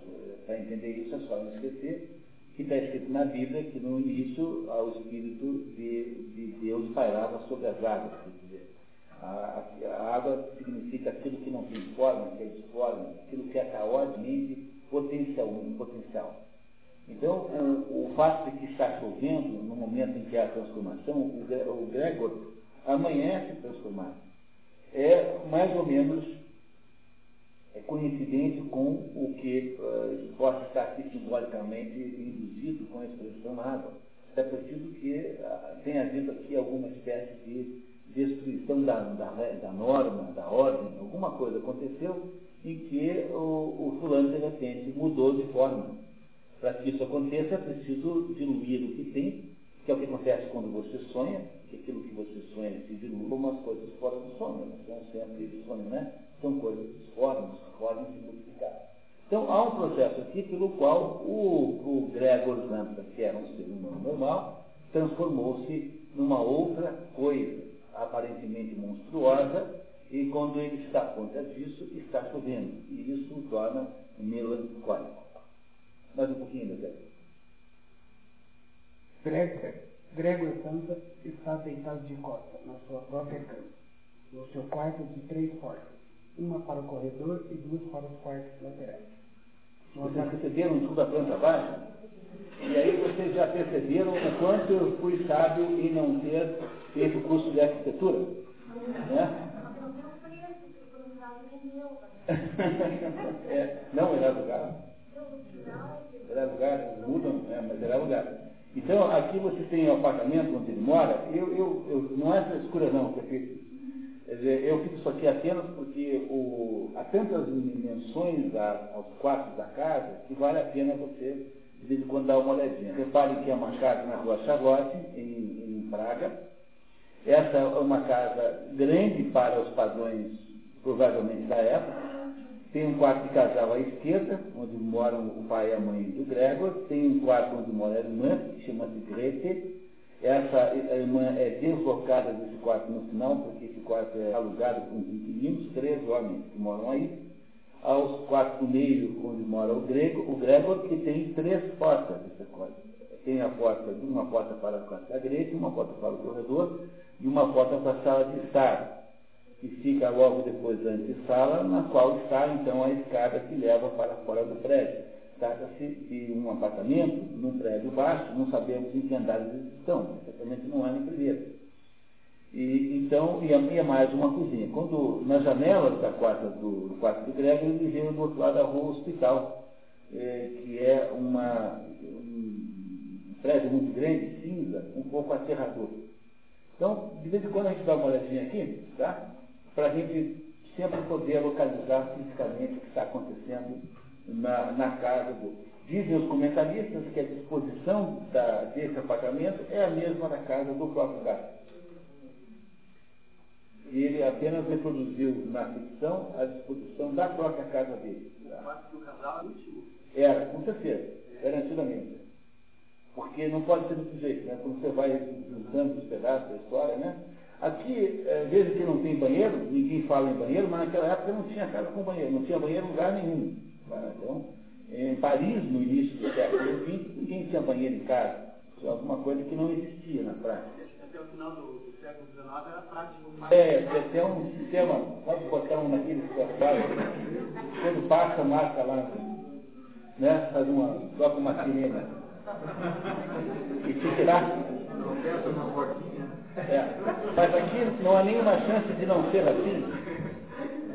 Para entender isso é só não esquecer que está escrito na Bíblia que no início o Espírito de, de Deus pairava sobre as águas. Dizer, a, a, água significa aquilo que não tem forma, que é disforme, aquilo que é caoticamente potencial, potencial. Então, o, o, fato de que está chovendo, no momento em que há a transformação, o, o Gregor amanhece transformado. É mais ou menos coincidente com o que uh, possa estar aqui simbolicamente induzido com a expressão água. É preciso que uh, tenha havido aqui alguma espécie de destruição da, da, da, norma, da ordem, alguma coisa aconteceu em que o, o fulano de repente mudou de forma. Para que isso aconteça é preciso diluir o que tem, que é o que acontece quando você sonha, que aquilo que você sonha se dilui como as coisas fora do sonho, não são sempre sonho, né? São coisas disformes, podem se multiplicar. Então, há um processo aqui pelo qual o, o Gregor Zampa, que era um ser humano normal, transformou-se numa outra coisa, aparentemente monstruosa, e quando ele está conta disso, está chovendo. E isso o torna melancólico. Mais um pouquinho, Zé. Gregor, Gregor Santa está deitado de costa na sua própria cama, no seu quarto de três portas uma para o corredor e duas para os quartos laterais. Vocês receberam tudo a planta baixa? E aí vocês já perceberam o quanto eu fui sábio em não ter feito o curso de arquitetura? Né? é, não, era lugar. Era lugar, mudam, né, mas era lugar. Então, aqui você tem o apartamento onde ele mora, eu, eu, eu, não é frescura não, prefeito Quer dizer, eu fico isso aqui apenas porque o, há tantas dimensões aos quartos da casa que vale a pena você, de vez em quando, dar uma olhadinha. Reparem que é uma casa na rua Charlotte, em, em Praga. Essa é uma casa grande para os padrões, provavelmente, da época. Tem um quarto de casal à esquerda, onde moram o pai e a mãe do Gregor. Tem um quarto onde mora a irmã, que chama-se Grete essa irmã é deslocada desse quarto no final, porque esse quarto é alugado com os inquilinos, três homens que moram aí. Aos quartos do meio, onde mora o grego, o Gregor, que tem três portas dessa quarto. Tem a porta, uma porta para o quarto da grega, uma porta para o corredor e uma porta para a sala de estar, que fica logo depois da antessala, na qual está então a escada que leva para fora do prédio. Trata-se de um apartamento num prédio baixo, não sabemos em que andares eles estão, certamente não há nem primeiro. E, então, e é mais uma cozinha. Quando, nas janelas da quarta do, do quarto do Grego, ele vê do outro lado da rua o hospital, é, que é uma, um prédio muito grande, cinza, um pouco aterrador. Então, de vez em quando a gente dá uma olhadinha aqui, tá? Para a gente sempre poder localizar fisicamente o que está acontecendo na, na casa do. Dizem os comentaristas que a disposição da, desse apartamento é a mesma da casa do próprio gato. E ele apenas reproduziu na ficção a disposição da própria casa dele. O quarto do casal é último? Era, com certeza, garantidamente. Porque não pode ser desse jeito, né? Quando você vai juntando os pedaços da história, né? Aqui, é, veja que não tem banheiro, ninguém fala em banheiro, mas naquela época não tinha casa com banheiro, não tinha banheiro em lugar nenhum. Então, em Paris, no início do século XX, ninguém tinha banheiro em casa. Isso é alguma coisa que não existia na prática. Até o final do, século XIX era prático. É, até um sistema, pode botar um naqueles portais, quando passa, marca lá, né? Faz uma, toca uma sirene. E te tirar. É. Mas aqui não há nenhuma chance de não ser assim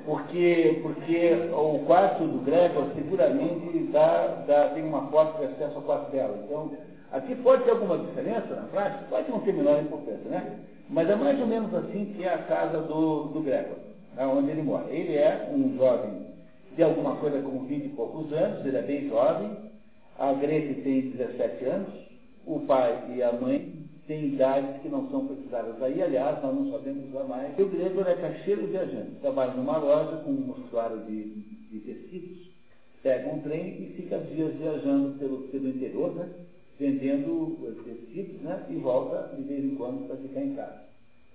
porque, porque o quarto do Gregor seguramente dá, dá, tem uma porta de acesso ao quarto dela. Então, aqui pode ter alguma diferença na prática, pode não ter menor importância, né? Mas é mais ou menos assim que é a casa do, do Gregor, né, onde ele mora. Ele é um jovem de alguma coisa como 20 e poucos anos, ele é bem jovem, a Grete tem 17 anos, o pai e a mãe tem idades que não são precisadas aí, aliás, nós não sabemos usar mais. O grego é caixeiro viajante, trabalha numa loja com um mostruário de, de tecidos, pega um trem e fica dias viajando pelo, pelo interior, né, vendendo tecidos, né, e volta de vez em quando para ficar em casa.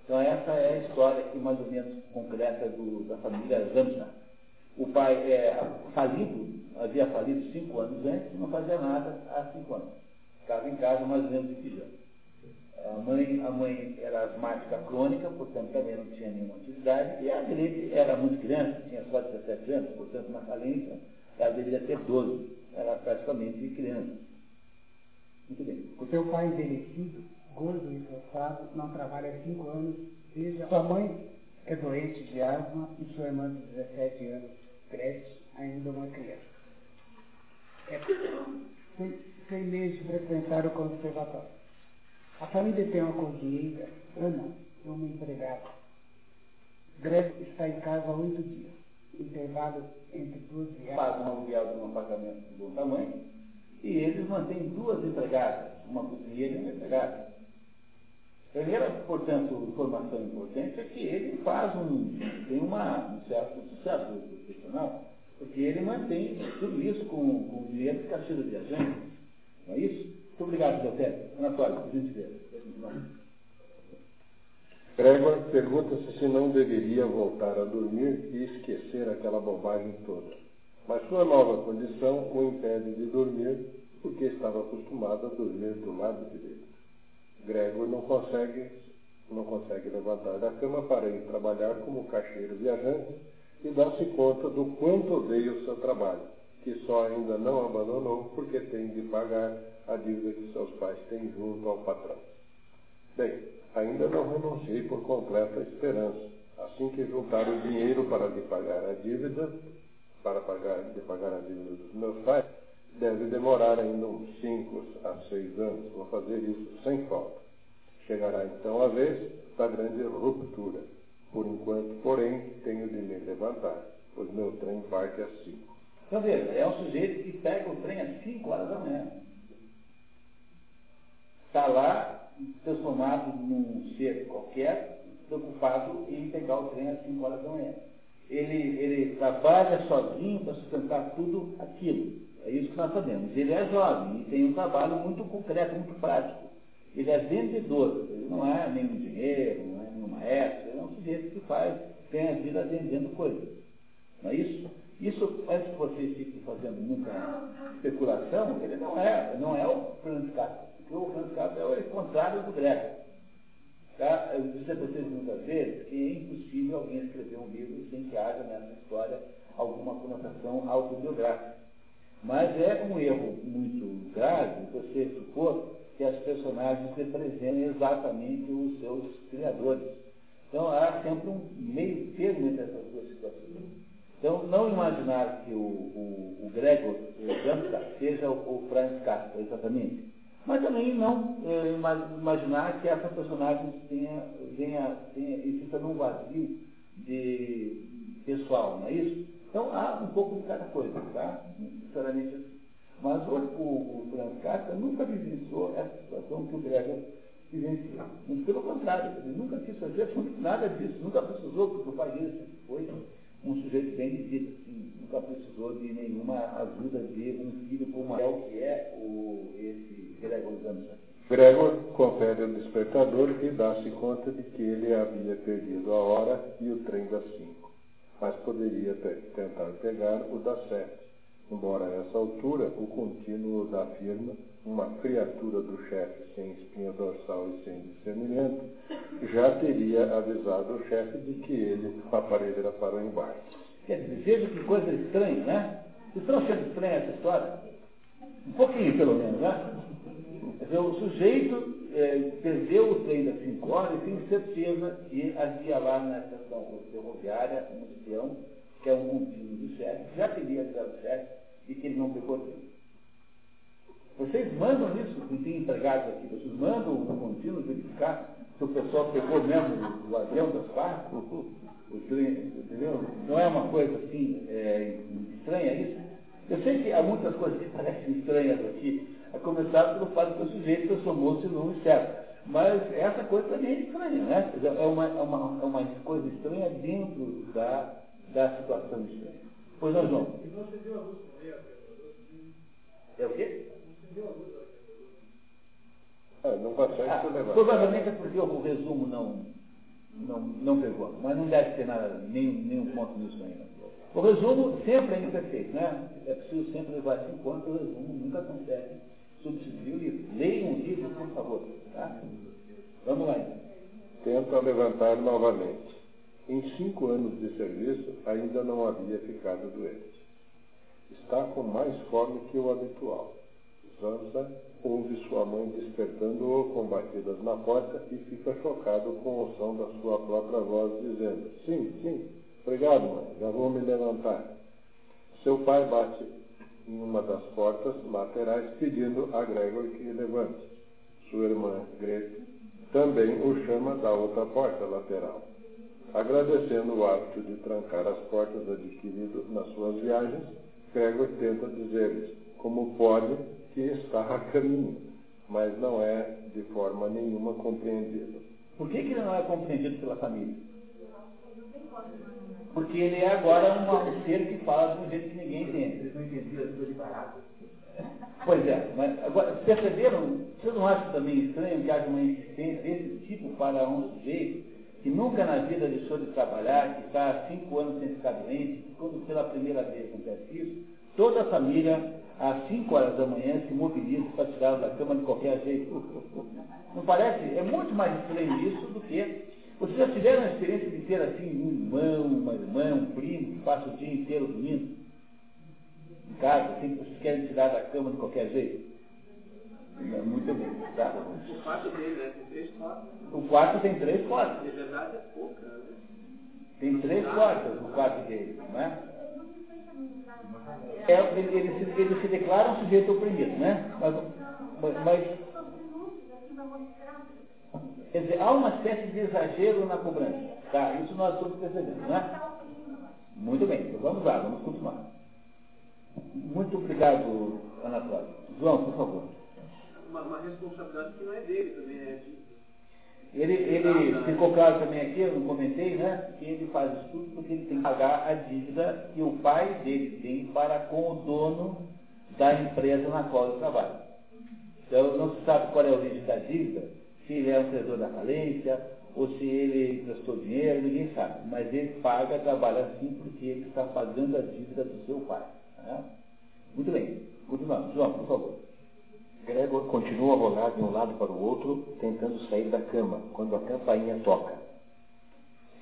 Então essa é a história aqui mais ou menos concreta do, da família Zamsa. O pai é falido, havia falido cinco anos antes não fazia nada há cinco anos. Ficava em casa mais ou menos de pijama. A mãe, a mãe era asmática crônica, portanto também não tinha nenhuma atividade, e a Grete era muito criança, tinha só 17 anos, portanto na falência ela deveria ter 12, era praticamente criança. Muito bem. O seu pai envelhecido, gordo e cansado, não trabalha há 5 anos, desde sua mãe é doente de asma e sua irmã de 17 anos, Gretchen, ainda uma criança. É, sem, sem meses de frequentar o conservatório. A família tem uma cozinheira, Ana, uma empregada. Greve está em casa há oito dias. Intervalo entre duas viagens. Faz um aluguel de um apartamento de bom tamanho e eles mantêm duas empregadas, uma cozinheira e uma empregada. Primeira, portanto, informação importante é que ele faz um, tem uma, um certo sucesso profissional, porque ele mantém tudo isso com, com dinheiro de caixeiro viajante. Não é isso? Muito obrigado, Deltério. Anatório, por gentileza. Gregor pergunta-se se não deveria voltar a dormir e esquecer aquela bobagem toda. Mas sua nova condição o impede de dormir porque estava acostumado a dormir do lado direito. Gregor não consegue, não consegue levantar da cama para ir trabalhar como caixeiro viajante e dá-se conta do quanto odeia o seu trabalho, que só ainda não abandonou porque tem de pagar a dívida que seus pais têm junto ao patrão. Bem, ainda não renunciei por completa esperança. Assim que juntar o dinheiro para lhe pagar a dívida, para pagar, de pagar a dívida dos meus pais, deve demorar ainda uns cinco a seis anos. Vou fazer isso sem falta. Chegará então a vez da grande ruptura. Por enquanto, porém, tenho de me levantar, pois meu trem parte às cinco. Então veja, é um sujeito que pega o trem às 5 horas da manhã. Está lá, transformado num ser qualquer, preocupado em pegar o trem às 5 horas da manhã. Ele, ele trabalha sozinho para sustentar tudo aquilo. É isso que nós sabemos. Ele é jovem e tem um trabalho muito concreto, muito prático. Ele é vendedor, ele não é nenhum dinheiro, não é nenhum maestro, ele é um sujeito que faz, tem a vida vendendo coisas. Não é isso? Isso, antes que vocês fiquem fazendo muita especulação, ele não é, não é o Kafka. Porque o Franz Kafka é o contrário do Greco. Tá? Eu disse a vocês muitas vezes que é impossível alguém escrever um livro sem que haja nessa história alguma conotação autobiográfica. Mas é um erro muito grave você supor que as personagens representem exatamente os seus criadores. Então há sempre um meio termo entre essas duas situações. Então, não imaginar que o, o, o Gregor Gamsa seja o, o Franz Kafka, exatamente. Mas também não é, imaginar que essa personagem tenha, tenha, tenha, exista num vazio de pessoal, não é isso? Então, há um pouco de cada coisa, tá? Sinceramente assim. Mas o, o, o Kafka nunca vivenciou essa situação que o Gregor vivenciou. Mas, pelo contrário, ele nunca quis fazer nada disso, nunca precisou, porque o pai dele foi um sujeito bem vivido, assim, nunca precisou de nenhuma ajuda de um filho como é o que é o, esse Gregor confere o despertador e dá-se conta de que ele havia perdido a hora e o trem das cinco, mas poderia tentar pegar o das sete, embora a essa altura o contínuo da firma uma criatura do chefe sem espinha dorsal e sem discernimento, já teria avisado o chefe de que ele, era para o embarque. Quer dizer, veja que coisa estranha, né? Estão achando estranha essa história? Um pouquinho, pelo menos, né? O sujeito é, perdeu o trem das 5 horas e tem certeza que havia lá na estação ferroviária um espião, que é um contínuo do chefe, já teria avisado o chefe e que ele não pegou trem. Vocês mandam isso, não tem empregados aqui, vocês mandam o contínuo verificar se o pessoal pegou mesmo o avião das partes, o trem, entendeu? Não é uma coisa assim é, estranha isso? Eu sei que há muitas coisas que parecem estranhas aqui, a começar pelo fato que o sujeito transformou-se num inseto. Mas essa coisa também é estranha, né? É uma, é uma, é uma coisa estranha dentro da, da situação estranha. Pois não, João? É o quê? Ah, não passou ah, Provavelmente é porque o resumo não, não, não pegou, mas não deve ter nada, nenhum, nenhum ponto nisso ainda. O resumo sempre é imperfeito, né? É preciso sempre levar isso em conta, o resumo nunca consegue substituir o livro. Um livro, por favor. Tá? Vamos lá então. Tenta levantar novamente. Em cinco anos de serviço, ainda não havia ficado doente. Está com mais fome que o habitual. Sansa ouve sua mãe despertando-o com batidas na porta e fica chocado com o som da sua própria voz dizendo: Sim, sim, obrigado, mãe, já vou me levantar. Seu pai bate em uma das portas laterais pedindo a Gregor que levante. Sua irmã Grete também o chama da outra porta lateral. Agradecendo o hábito de trancar as portas adquirido nas suas viagens, Gregor tenta dizer-lhes como pode que está a caminho, mas não é de forma nenhuma compreendido. Por que, que ele não é compreendido pela família? Porque ele é agora uma, um ser que fala de um jeito que ninguém entende. Eles não entendiam as coisas de barato. Pois é, mas agora, perceberam? Vocês não acham também estranho que haja uma insistência desse tipo para um sujeito que nunca na vida deixou de trabalhar, que está há cinco anos sem ficar doente, quando pela primeira vez acontece isso, toda a família às 5 horas da manhã se mobiliza para tirar da cama de qualquer jeito. Não parece? É muito mais estranho isso do que. Vocês já tiveram a experiência de ter assim um irmão, uma irmã, um primo que passa o dia inteiro dormindo? Em casa, assim, que vocês querem tirar da cama de qualquer jeito? É muito bem, tá? O quarto dele, né? Tem três quartos. O quarto tem três quartos. De verdade é pouca, né? Tem três quartos no quarto dele, não é? é, ele, ele, se, ele se declara um sujeito oprimido, né? Mas, mas Quer dizer, há uma espécie de exagero na cobrança. Tá? Isso nós estamos percebendo, não é? Muito bem, então vamos lá, vamos continuar. Muito obrigado, Anatólio. João, por favor. Uma, uma responsabilidade que não é dele também, é de Ele, ele ficou claro também aqui, eu não comentei, né? Que ele faz isso tudo porque ele tem que pagar a dívida que o pai dele tem para com o dono da empresa na qual ele trabalha. Então não se sabe qual é a origem da dívida, se ele é um credor da falência, ou se ele emprestou dinheiro, ninguém sabe. Mas ele paga, trabalha assim porque ele está pagando a dívida do seu pai. Né? Muito bem, continuamos. João, por favor. Gregor continua a rolar de um lado para o outro, tentando sair da cama, quando a campainha toca.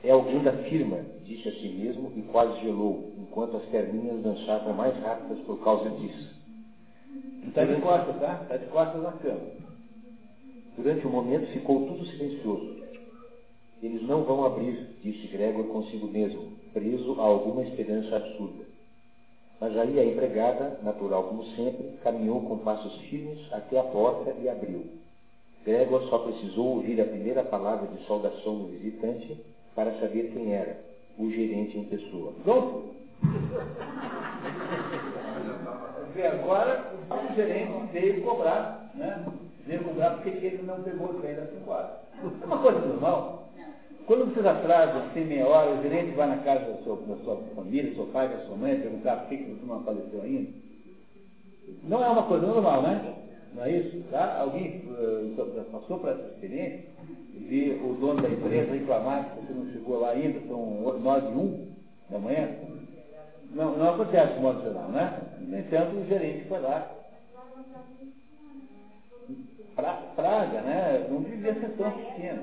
É alguém da firma, disse a si mesmo e quase gelou, enquanto as perninhas dançavam mais rápidas por causa disso. Está de costas, tá? Está de costas na cama. Durante um momento ficou tudo silencioso. Eles não vão abrir, disse Gregor consigo mesmo, preso a alguma esperança absurda. Mas aí a empregada, natural como sempre, caminhou com passos firmes até a porta e abriu. Gregor só precisou ouvir a primeira palavra de saudação do visitante para saber quem era, o gerente em pessoa. Pronto? Vê, agora o gerente veio cobrar, né? Veio cobrar porque ele não pegou o trem da cinquadra. É uma coisa normal. Quando vocês atrasam, tem meia hora, o gerente vai na casa da sua, da sua família, do seu pai, da sua mãe, perguntar por que, você não apareceu ainda. Não é uma coisa normal, né? Não é isso? Tá? Alguém uh, passou por essa experiência de o dono da empresa reclamar que você não chegou lá ainda, são nove e um da manhã? Não, não acontece de modo geral, né? No entanto, o gerente foi lá. Pra, praga, né? Não devia ser tão pequeno.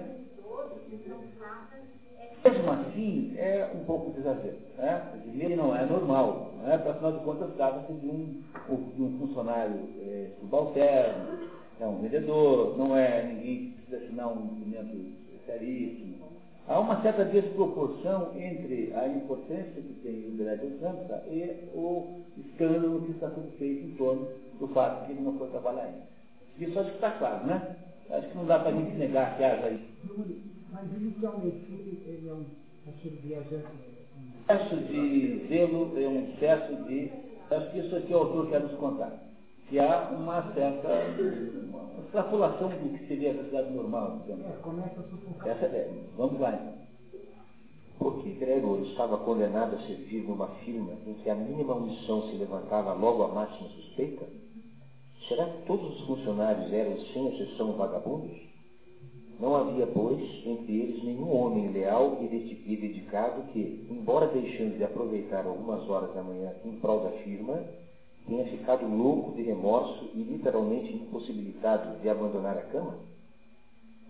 Mesmo assim, é um pouco de exagero. Né? Ele não é normal. Né? Afinal de contas, trata-se de um, de um funcionário é, subalterno, é um vendedor, não é ninguém que precisa assinar um documento especialíssimo. Há uma certa desproporção entre a importância que tem o Gregor Samsa e o escândalo que está sendo feito em torno do fato de que ele não foi trabalhar ainda. Isso acho que está claro, né? Acho que não dá para gente negar que haja isso. Mas inicialmente ele é um aquele viajante. Excesso de zelo é um excesso de. Acho que isso aqui o autor quer nos contar. Que há uma certa uma extrapolação do que seria a velocidade normal. Digamos. É, começa a sufocar. Essa é. Vamos lá então. Porque Gregor estava condenado a servir numa firma em que a mínima omissão se levantava logo à máxima suspeita? Será que todos os funcionários eram, sem exceção, vagabundos? Não havia, pois, entre eles nenhum homem leal e dedicado que, embora deixando de aproveitar algumas horas da manhã em prol da firma, tenha ficado louco de remorso e literalmente impossibilitado de abandonar a cama?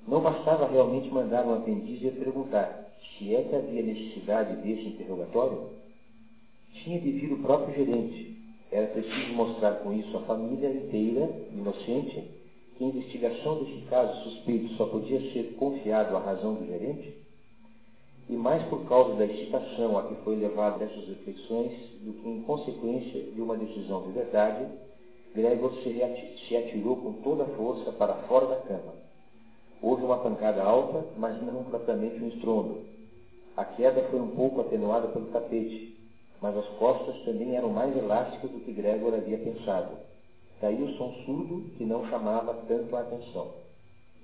Não bastava realmente mandar um aprendiz ir perguntar se é que havia necessidade desse interrogatório? Tinha de vir o próprio gerente. Era preciso mostrar com isso à família inteira, inocente, que a investigação desse caso suspeito só podia ser confiado à razão do gerente? E mais por causa da excitação a que foi levado essas reflexões do que em consequência de uma decisão de verdade, Gregor se atirou com toda a força para fora da cama. Houve uma pancada alta, mas não propriamente um estrondo. A queda foi um pouco atenuada pelo tapete, mas as costas também eram mais elásticas do que Gregor havia pensado. Daí o som surdo que não chamava tanto a atenção.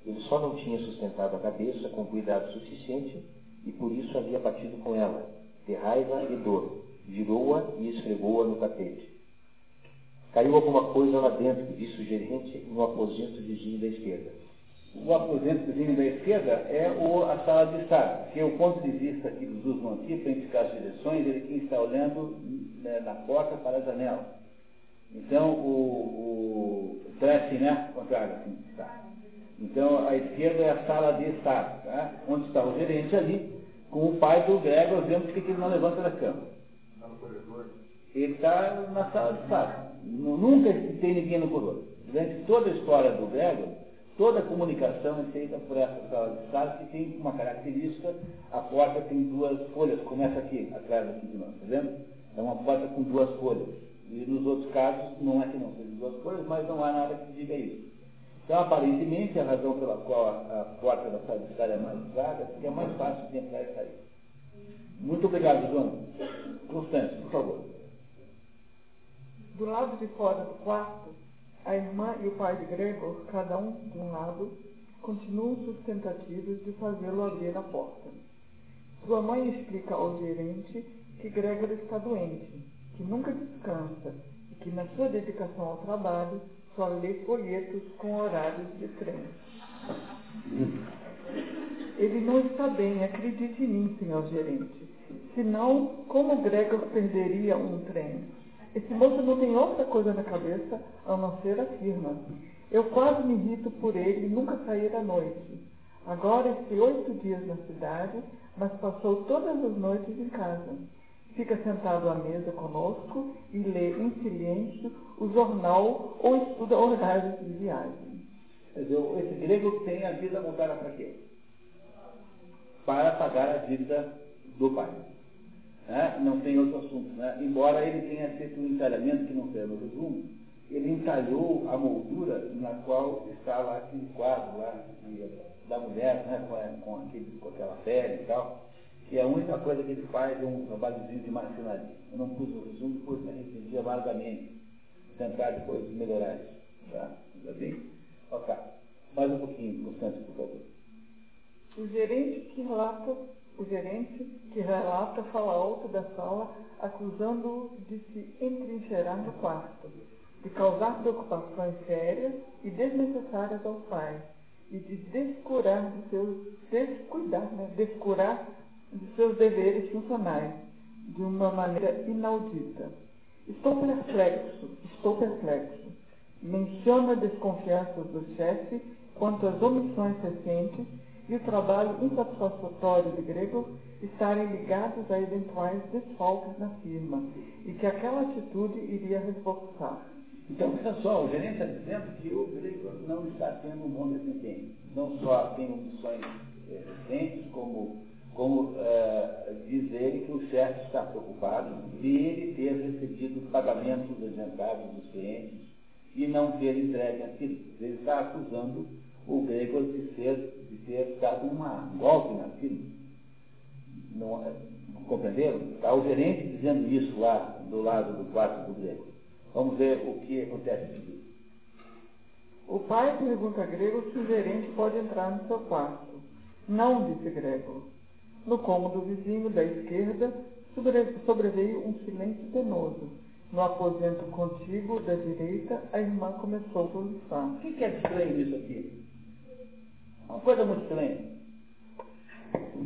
Ele só não tinha sustentado a cabeça com cuidado suficiente e por isso havia batido com ela, de raiva e dor. Virou-a e esfregou-a no tapete. Caiu alguma coisa lá dentro, disse o gerente, no aposento vizinho da esquerda. O aposento vizinho da esquerda é o, a sala de estar, porque o ponto de vista que eles usam aqui para indicar as direções, ele quem está olhando né, na porta para a janela. Então, o, o dressing, né? Contrário, assim, está. Então, a esquerda é a sala de estar, tá? onde está o gerente ali, com o pai do Gregor, vendo por que ele não levanta da cama. Ele está na sala de estar. Nunca tem ninguém no corredor. Durante toda a história do Gregor, toda comunicação é feita por essa sala que tem uma característica, a porta tem duas folhas, começa aqui, atrás aqui de nós, tá vendo? É uma porta com duas folhas. E nos outros casos, não é que não seja duas folhas, mas não há nada que diga isso. Então, aparentemente, a razão pela qual a, a porta da sala de estar é mais usada é porque é mais fácil de entrar e sair. Muito obrigado, João. Constante, por favor. Do lado de fora do quarto, a irmã e o pai de Gregor, cada um de um lado, continuam suas tentativas de fazê-lo abrir a porta. Sua mãe explica ao gerente que Gregor está doente, que nunca descansa e que na sua dedicação ao trabalho só lê folhetos com horários de trem. Ele não está bem, acredite em mim, senhor gerente. Senão, como Gregor perderia um trem? Esse moço não tem outra coisa na cabeça a não ser a firma. Eu quase me irrito por ele nunca sair à noite. Agora está oito dias na cidade, mas passou todas as noites em casa. Fica sentado à mesa conosco e lê em silêncio o jornal ou estuda horários de viagem. Esse grego tem a vida voltada para quê? Para pagar a dívida do pai. Né? Não tem outro assunto. Né? Embora ele tenha feito um entalhamento que não serve no resumo, ele entalhou a moldura na qual está lá aquele quadro lá de, da mulher, né? com, com, aquele, com aquela pele e tal. E a única coisa que ele faz é um trabalhozinho de marcenaria. Eu não pus o resumo porque me arrependi amargamente. Tentar depois melhorar isso. Tá? Tudo bem? Ok. Mais um pouquinho, Constante, por favor. O gerente que relata, o gerente que relata fala alto da sala, acusando-o de se entrincheirar no quarto, de causar preocupações sérias e desnecessárias aos pais, e de descurar de seus, descuidar, né? descurar de seus deveres funcionais, de uma maneira inaudita. Estou perplexo, estou perplexo. Menciona desconfianças do chefe quanto às omissões recentes e o trabalho insatisfatório de Gregor estarem ligados a eventuais desfalques na firma e que aquela atitude iria reforçar. Então, veja só, o gerente está dizendo que o Gregor não está tendo um bom desempenho. Não só tem omissões eh, recentes, como como é, diz ele que o chefe está preocupado de ele ter recebido pagamentos adiantados dos clientes e não ter entregue aquilo. Ele está acusando o Gregor de, ser, de ter dado um golpe naquilo. Não, é, compreenderam? Está o gerente dizendo isso lá do lado do quarto do Gregor. Vamos ver o que acontece aqui. O pai pergunta a Gregor se o gerente pode entrar no seu quarto. Não, disse Gregor. No cômodo vizinho da esquerda sobreveio um silêncio penoso. No aposento contíguo da direita, a irmã começou a pulsar. O que é estranho nisso aqui? Uma coisa muito estranha.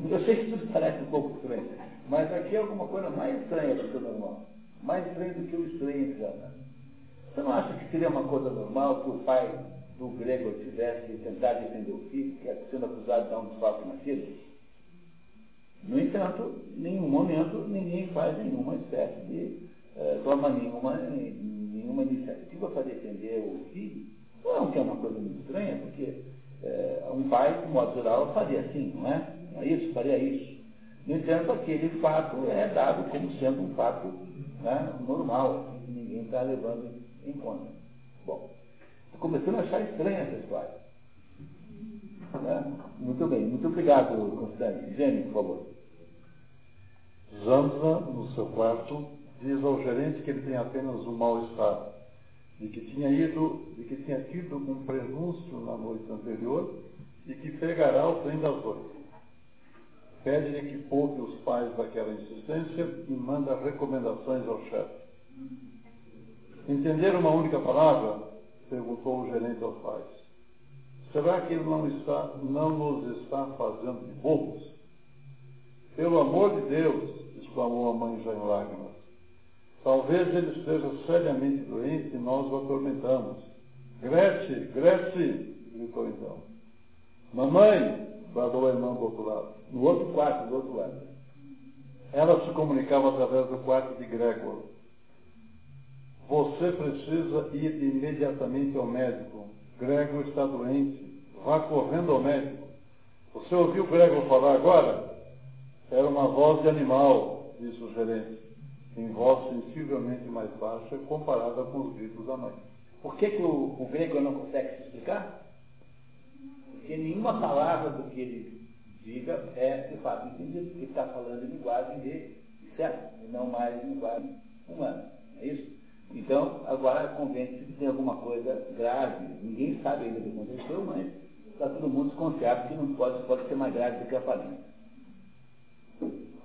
Eu sei que tudo parece um pouco estranho, mas aqui é alguma coisa mais estranha do que o normal. Mais estranho do que o estranho já. Você não acha que seria uma coisa normal que o pai do grego tivesse tentado defender o filho, que é sendo acusado de dar um desfalque naquilo? No entanto, em nenhum momento ninguém faz nenhuma espécie de, eh, toma nenhuma, nenhuma iniciativa para defender o filho. Não é uma coisa muito estranha, porque eh, um pai, de modo geral, faria assim, não é? Não é isso, faria isso. No entanto, aquele fato é dado como sendo um fato né, normal, que ninguém está levando em conta. Bom, estou começando a achar estranha essa história. Né? Muito bem, muito obrigado, Constante. Gênio, por favor. Zamza, no seu quarto, diz ao gerente que ele tem apenas um mal-estar, de que tinha ido, de que tinha tido um prenúncio na noite anterior e que pegará o trem das oito. Pede-lhe que poupe os pais daquela insistência e manda recomendações ao chefe. Entender uma única palavra? perguntou o gerente aos pais. Será que ele não, está, não nos está fazendo de bobos? Pelo amor de Deus, exclamou a mãe já em lágrimas. Talvez ele esteja seriamente doente e nós o atormentamos. Gretchen, Gretchen, gritou então. Mamãe, bradou a irmã do outro lado. No outro quarto, do outro lado. Ela se comunicava através do quarto de Gregor. Você precisa ir imediatamente ao médico. Gregor está doente. Vá correndo ao médico. Você ouviu Gregor falar agora? Era uma voz de animal, disse o gerente, em voz sensivelmente mais baixa comparada com os gritos da mãe. Por que, que o, o grego não consegue se explicar? Porque nenhuma palavra do que ele diga é de fato entendido, porque está falando em linguagem de certo, e não mais em linguagem humana. É isso? Então, agora convence que tem alguma coisa grave. Ninguém sabe ainda o que aconteceu, mas está todo mundo desconfiado que não pode, pode ser mais grave do que a falência.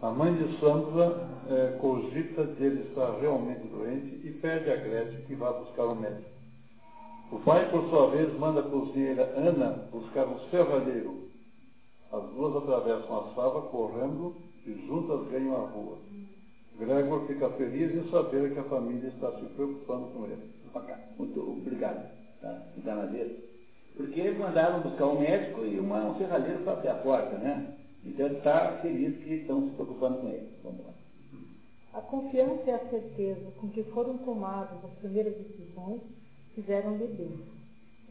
A mãe de Sandra é, cogita de ele estar realmente doente e pede a Gretchen que vá buscar um médico. O pai, por sua vez, manda a cozinheira Ana buscar um serralheiro. As duas atravessam a sala correndo e juntas ganham a rua. Gregor fica feliz em saber que a família está se preocupando com ele. Muito obrigado. Tá? Na Porque mandaram buscar um médico e uma, um serralheiro para abrir a porta, né? Então está feliz que estão se preocupando com ele. Vamos lá. A confiança e a certeza com que foram tomadas as primeiras decisões fizeram-lhe bem.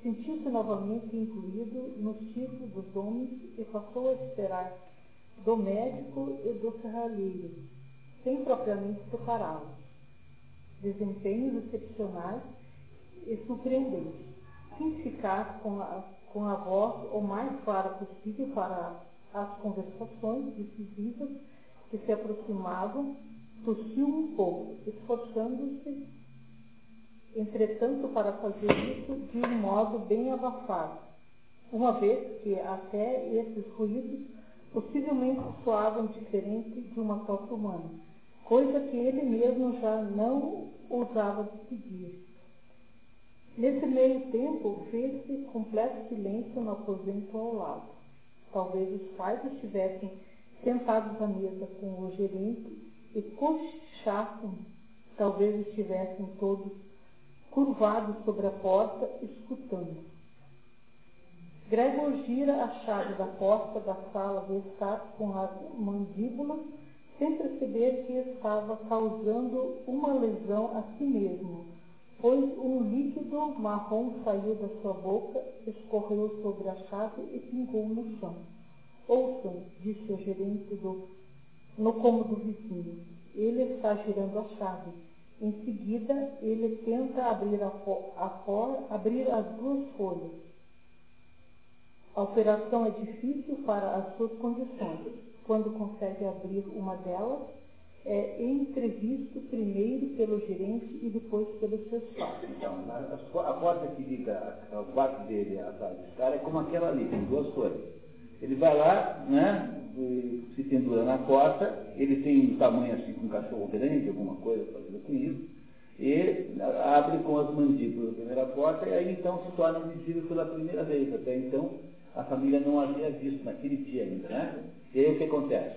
Sentiu-se novamente incluído nos títulos dos homens e passou a esperar do médico e do serralheiro, sem propriamente separá-los. Desempenhos excepcionais e surpreendentes, sem ficar com a, com a voz o mais clara possível para as conversações decisivas que se aproximavam, tossiu um pouco, esforçando-se, entretanto, para fazer isso de um modo bem abafado, uma vez que até esses ruídos possivelmente soavam diferente de uma tosse humana, coisa que ele mesmo já não ousava decidir. Nesse meio tempo, fez-se completo silêncio no aposento ao lado. Talvez os pais estivessem sentados à mesa com o gerente e cochichassem. Talvez estivessem todos curvados sobre a porta, escutando. Gregor gira a chave da porta da sala de estar com as mandíbulas, sem perceber que estava causando uma lesão a si mesmo, pois um líquido marrom saiu da sua boca, escorreu sobre a chave e pingou no chão. Ouçam, disse o gerente do, no cômodo vizinho. Ele está girando a chave. Em seguida, ele tenta abrir, a, a abrir as duas folhas. A operação é difícil para as suas condições. Quando consegue abrir uma delas, é entrevisto primeiro pelo gerente e depois pelos seus pais. Então, a, a porta que liga ao quarto dele à sala de estar é como aquela ali, tem duas folhas. Ele vai lá, né, se pendura na porta, ele tem um tamanho assim com um cachorro grande, alguma coisa fazendo com isso, e abre com as mandíbulas a primeira porta, e aí então se torna visível pela primeira vez. Até então a família não havia visto naquele dia ainda, né? E aí o que acontece?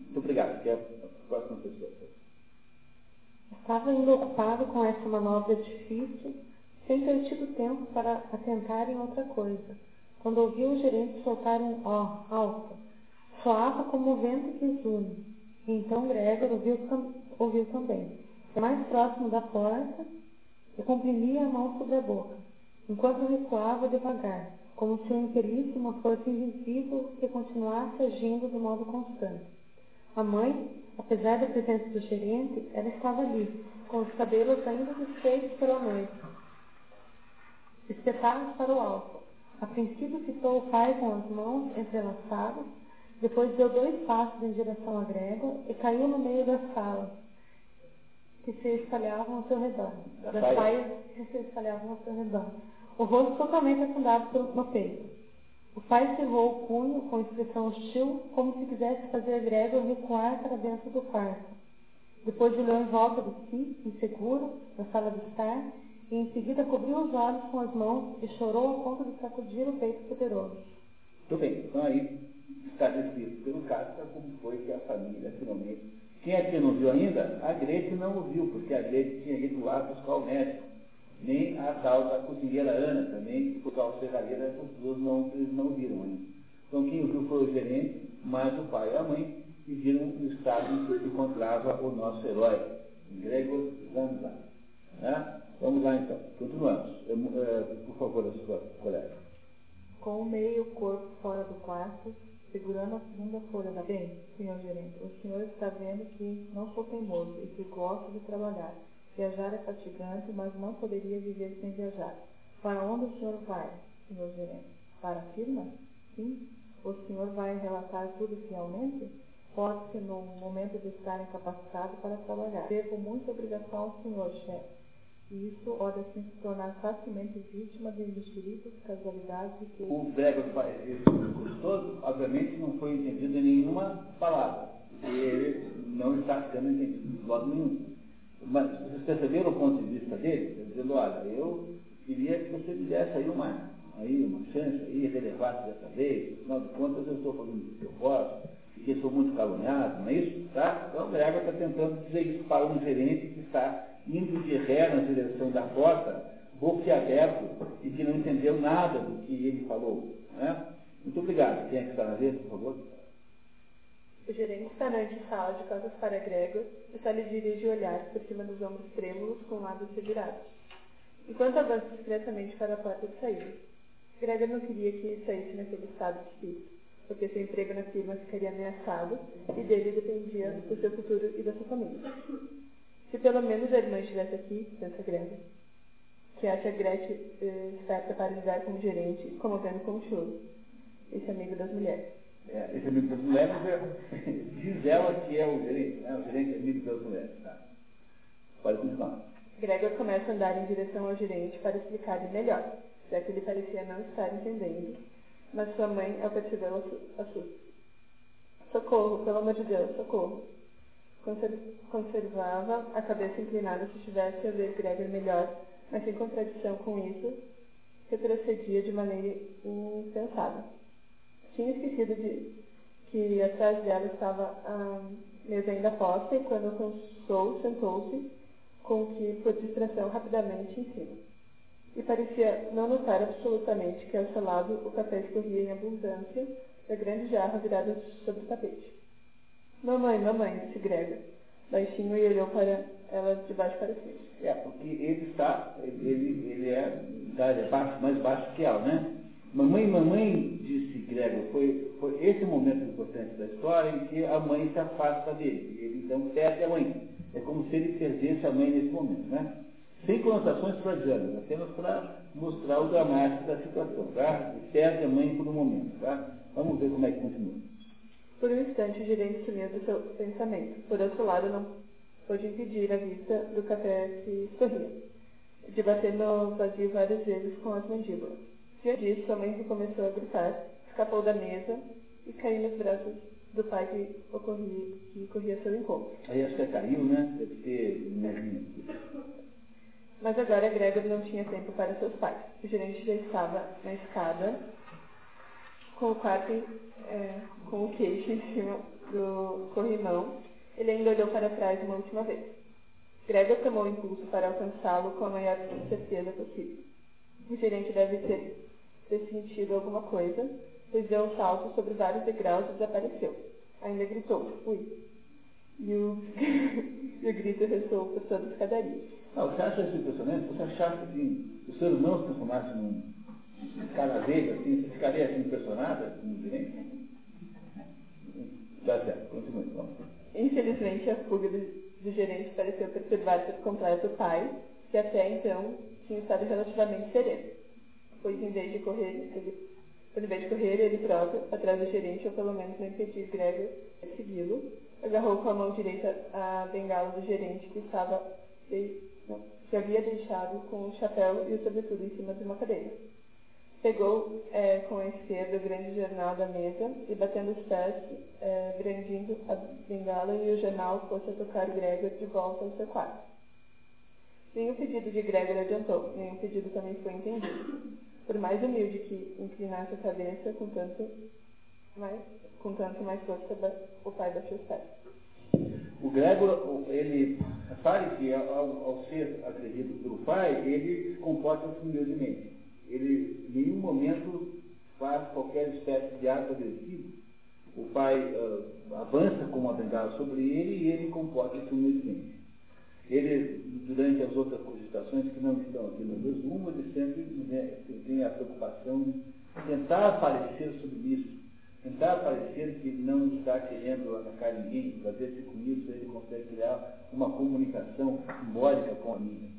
Muito obrigado, que é a próxima pessoa. Estava ainda ocupado com essa manobra difícil, sem ter tido tempo para atentar em outra coisa quando ouviu o gerente soltar um ó alto. Soava como o vento que exume. E então Gregor ouviu, ouviu também. Mais próximo da porta, e comprimia a mão sobre a boca, enquanto recuava devagar, como se o impelisse uma força invisível que continuasse agindo de modo constante. A mãe, apesar da presença do gerente, ela estava ali, com os cabelos ainda desfeitos pela noite, espetados para o alto a princípio fitou o pai com as mãos entrelaçadas, depois deu dois passos em direção à Gregor e caiu no meio das salas que se espalhavam ao seu redor. Das saias que se espalhavam ao seu redor. O rosto totalmente afundado no peito. O pai cerrou o punho com expressão hostil, como se quisesse fazer Gregor recuar para dentro do quarto. Depois olhou em volta de si, inseguro, na sala de estar, e em seguida cobriu os olhos com as mãos e chorou a ponto de sacudir o peito poderoso. Muito bem, então aí está descrito pelo Cássio como foi que a família finalmente. Quem aqui não viu ainda? A Grete não ouviu, porque a Grete tinha ido lá buscar o médico. Nem a tal da cozinheira Ana também, por causa serralheira, essas duas não, não viram ainda. Então quem ouviu foi o gerente, mais o pai e a mãe, e viram o estado em que se encontrava o nosso herói, Gregor Zanza. Né? Vamos lá então, continuamos. É, por favor, a sua colega. Com o meio corpo fora do quarto, segurando a segunda folha da bem, senhor gerente, o senhor está vendo que não sou teimoso e que gosto de trabalhar. Viajar é fatigante, mas não poderia viver sem viajar. Para onde o senhor vai, senhor gerente? para a firma? Sim. O senhor vai relatar tudo fielmente? Pode-se no momento de estar incapacitado para trabalhar. Devo muita obrigação ao senhor, chefe. E isso pode assim se tornar facilmente vítima de mexericos, casualidades e que... O faz esse discurso todo, obviamente não foi entendido em nenhuma palavra. E ele não está sendo entendido de modo nenhum. Mas vocês perceberam o ponto de vista dele? Dizendo, olha, eu queria que você me desse aí uma, aí uma chance, aí relevasse dessa vez, afinal de contas eu estou fazendo o que eu posso, porque sou muito caluniado, não é isso? Tá? Então o Gregor está tentando dizer isso para um gerente que está indo de ré na direção da porta, boquiaberto, e que não entendeu nada do que ele falou. Né? Muito obrigado. Quem é que está na vez, por favor? O gerente está na sala de costas para Gregor e só lhe dirige o olhar por cima dos ombros trêmulos com lados revirados. Enquanto avança discretamente para a porta de saída. Gregor não queria que saísse naquele estado de espírito, porque seu emprego na firma ficaria ameaçado e dele dependia do seu futuro e da sua família. Se pelo menos a irmã estivesse aqui, pensa Gregor, que acha Gretchen eh, esperta para lidar com o gerente, comovendo com o choro, esse amigo das mulheres. É, esse amigo das mulheres é, diz ela que é o gerente, né? o gerente é amigo das mulheres. Tá? Pode continuar. Gregor começa a andar em direção ao gerente para explicar-lhe melhor, já que ele parecia não estar entendendo, mas sua mãe, ao percebê-lo, assusta. Socorro, pelo amor de Deus, socorro. Conservava a cabeça inclinada se estivesse a ver Gregor melhor, mas em contradição com isso, retrocedia de maneira impensável. Tinha esquecido de que atrás dela estava a mesa ainda posta e quando alcançou, sentou-se com que, por distração, rapidamente em cima. E parecia não notar absolutamente que ao seu lado o café escorria em abundância da grande jarra virada sobre o tapete. Mamãe, mamãe, disse Gregor, baixinho e olhou para ela de baixo para cima. É, porque ele está, ele, ele é, é baixo, mais baixo que ela, né? Mamãe, mamãe, disse Gregor, foi, foi esse momento importante da história em que a mãe se afasta dele. Ele então perde a mãe. É como se ele perdesse a mãe nesse momento, né? Sem conotações freudianas, apenas para mostrar o dramático da situação, tá? Ele perde a mãe por um momento, tá? Vamos ver como é que continua. Por um instante, o gerente sumiu do seu pensamento. Por outro lado, não pôde impedir a vista do café que sorria, de bater no vazio várias vezes com as mandíbulas. Diante sua mãe começou a gritar, escapou da mesa e caiu nos braços do pai que, ocorria, que corria seu encontro. Aí acho que caiu, né? Deve ter. Mas agora Gregor não tinha tempo para seus pais. O gerente já estava na escada, com o quarto é, com o queixo em cima do corrimão. Ele ainda olhou para trás uma última vez. Gregor tomou o impulso para alcançá-lo com a maior certeza possível. O gerente deve ter, ter sentido alguma coisa, pois deu um salto sobre vários degraus e desapareceu. Ainda gritou, ui. E o, e o grito ressoou por toda a escadaria. Ah, você acha isso impressionante? Você achasse que assim, o ser humano se transformasse num canaveiro, assim, você ficaria assim, impressionada como gerente? Tá certo, continue então. Infelizmente, a fuga do, do gerente pareceu perturbar por completo o pai, que até então tinha estado relativamente sereno. Pois em vez de correr, ele, em vez de correr ele próprio, atrás do gerente, ou pelo menos não impedir Gregor de segui-lo, agarrou com a mão direita a bengala do gerente que estava de, não, que havia deixado com o chapéu e o sobretudo em cima de uma cadeira. Pegou é, com a esquerda o grande jornal da mesa e, batendo os pés, é, brandindo a bengala e o jornal, fosse a tocar Gregor de volta ao seu quarto. Nenhum pedido de Gregor adiantou, nenhum pedido também foi entendido. Por mais humilde que inclinasse a cabeça, com tanto mais, com tanto mais força, o pai baixou os pés. O Gregor, ele sabe que ao, ao ser agredido pelo pai, ele se comporta humildemente ele em nenhum momento faz qualquer espécie de ato agressivo. O pai uh, avança com uma bengala sobre ele e ele comporta-se humildemente. Ele, durante as outras cogitações que não estão aqui no resumo, ele sempre né, tem a preocupação de tentar parecer submisso, tentar parecer que não está querendo atacar ninguém, para ver se com isso ele consegue criar uma comunicação simbólica com a minha.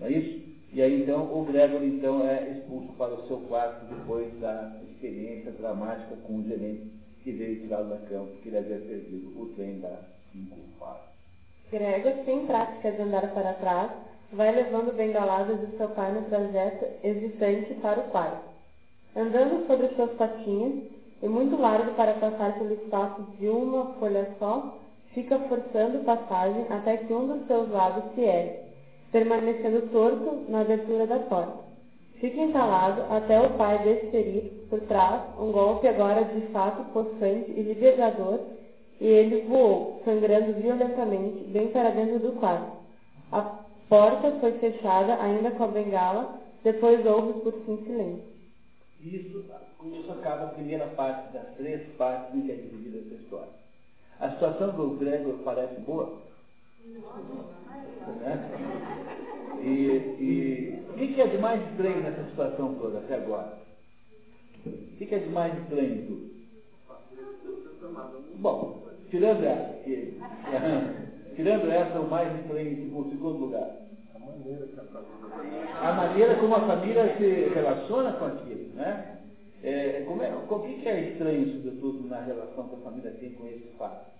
Não é isso? E aí então o Gregory então é expulso para o seu quarto depois da experiência dramática com o gerente que veio tirá-lo da cama porque ele havia perdido o trem da 5 Gregor, sem prática de andar para trás, vai levando bengaladas de seu pai no trajeto existente para o quarto. Andando sobre suas patinhas, e muito largo para passar pelo espaço de uma folha só, fica forçando passagem até que um dos seus lados se ergue, permanecendo torto na abertura da porta. Fica entalado até o pai desferir por trás um golpe agora de fato possante e libertador, e ele voou, sangrando violentamente, bem para dentro do quarto. A porta foi fechada ainda com a bengala, depois houve por fim silêncio. Isso, com isso acaba a primeira parte das três partes em que é dividida essa história. A situação do Gregor parece boa? Né? E, e o que, é de mais estranho nessa situação toda até agora? O que, é de mais estranho tudo? Bom, tirando essa, que, tirando essa, o mais estranho em segundo lugar. A maneira como a família se relaciona com aquilo, né? É, como é, o que, é estranho, sobretudo, na relação que a família tem com esse fato?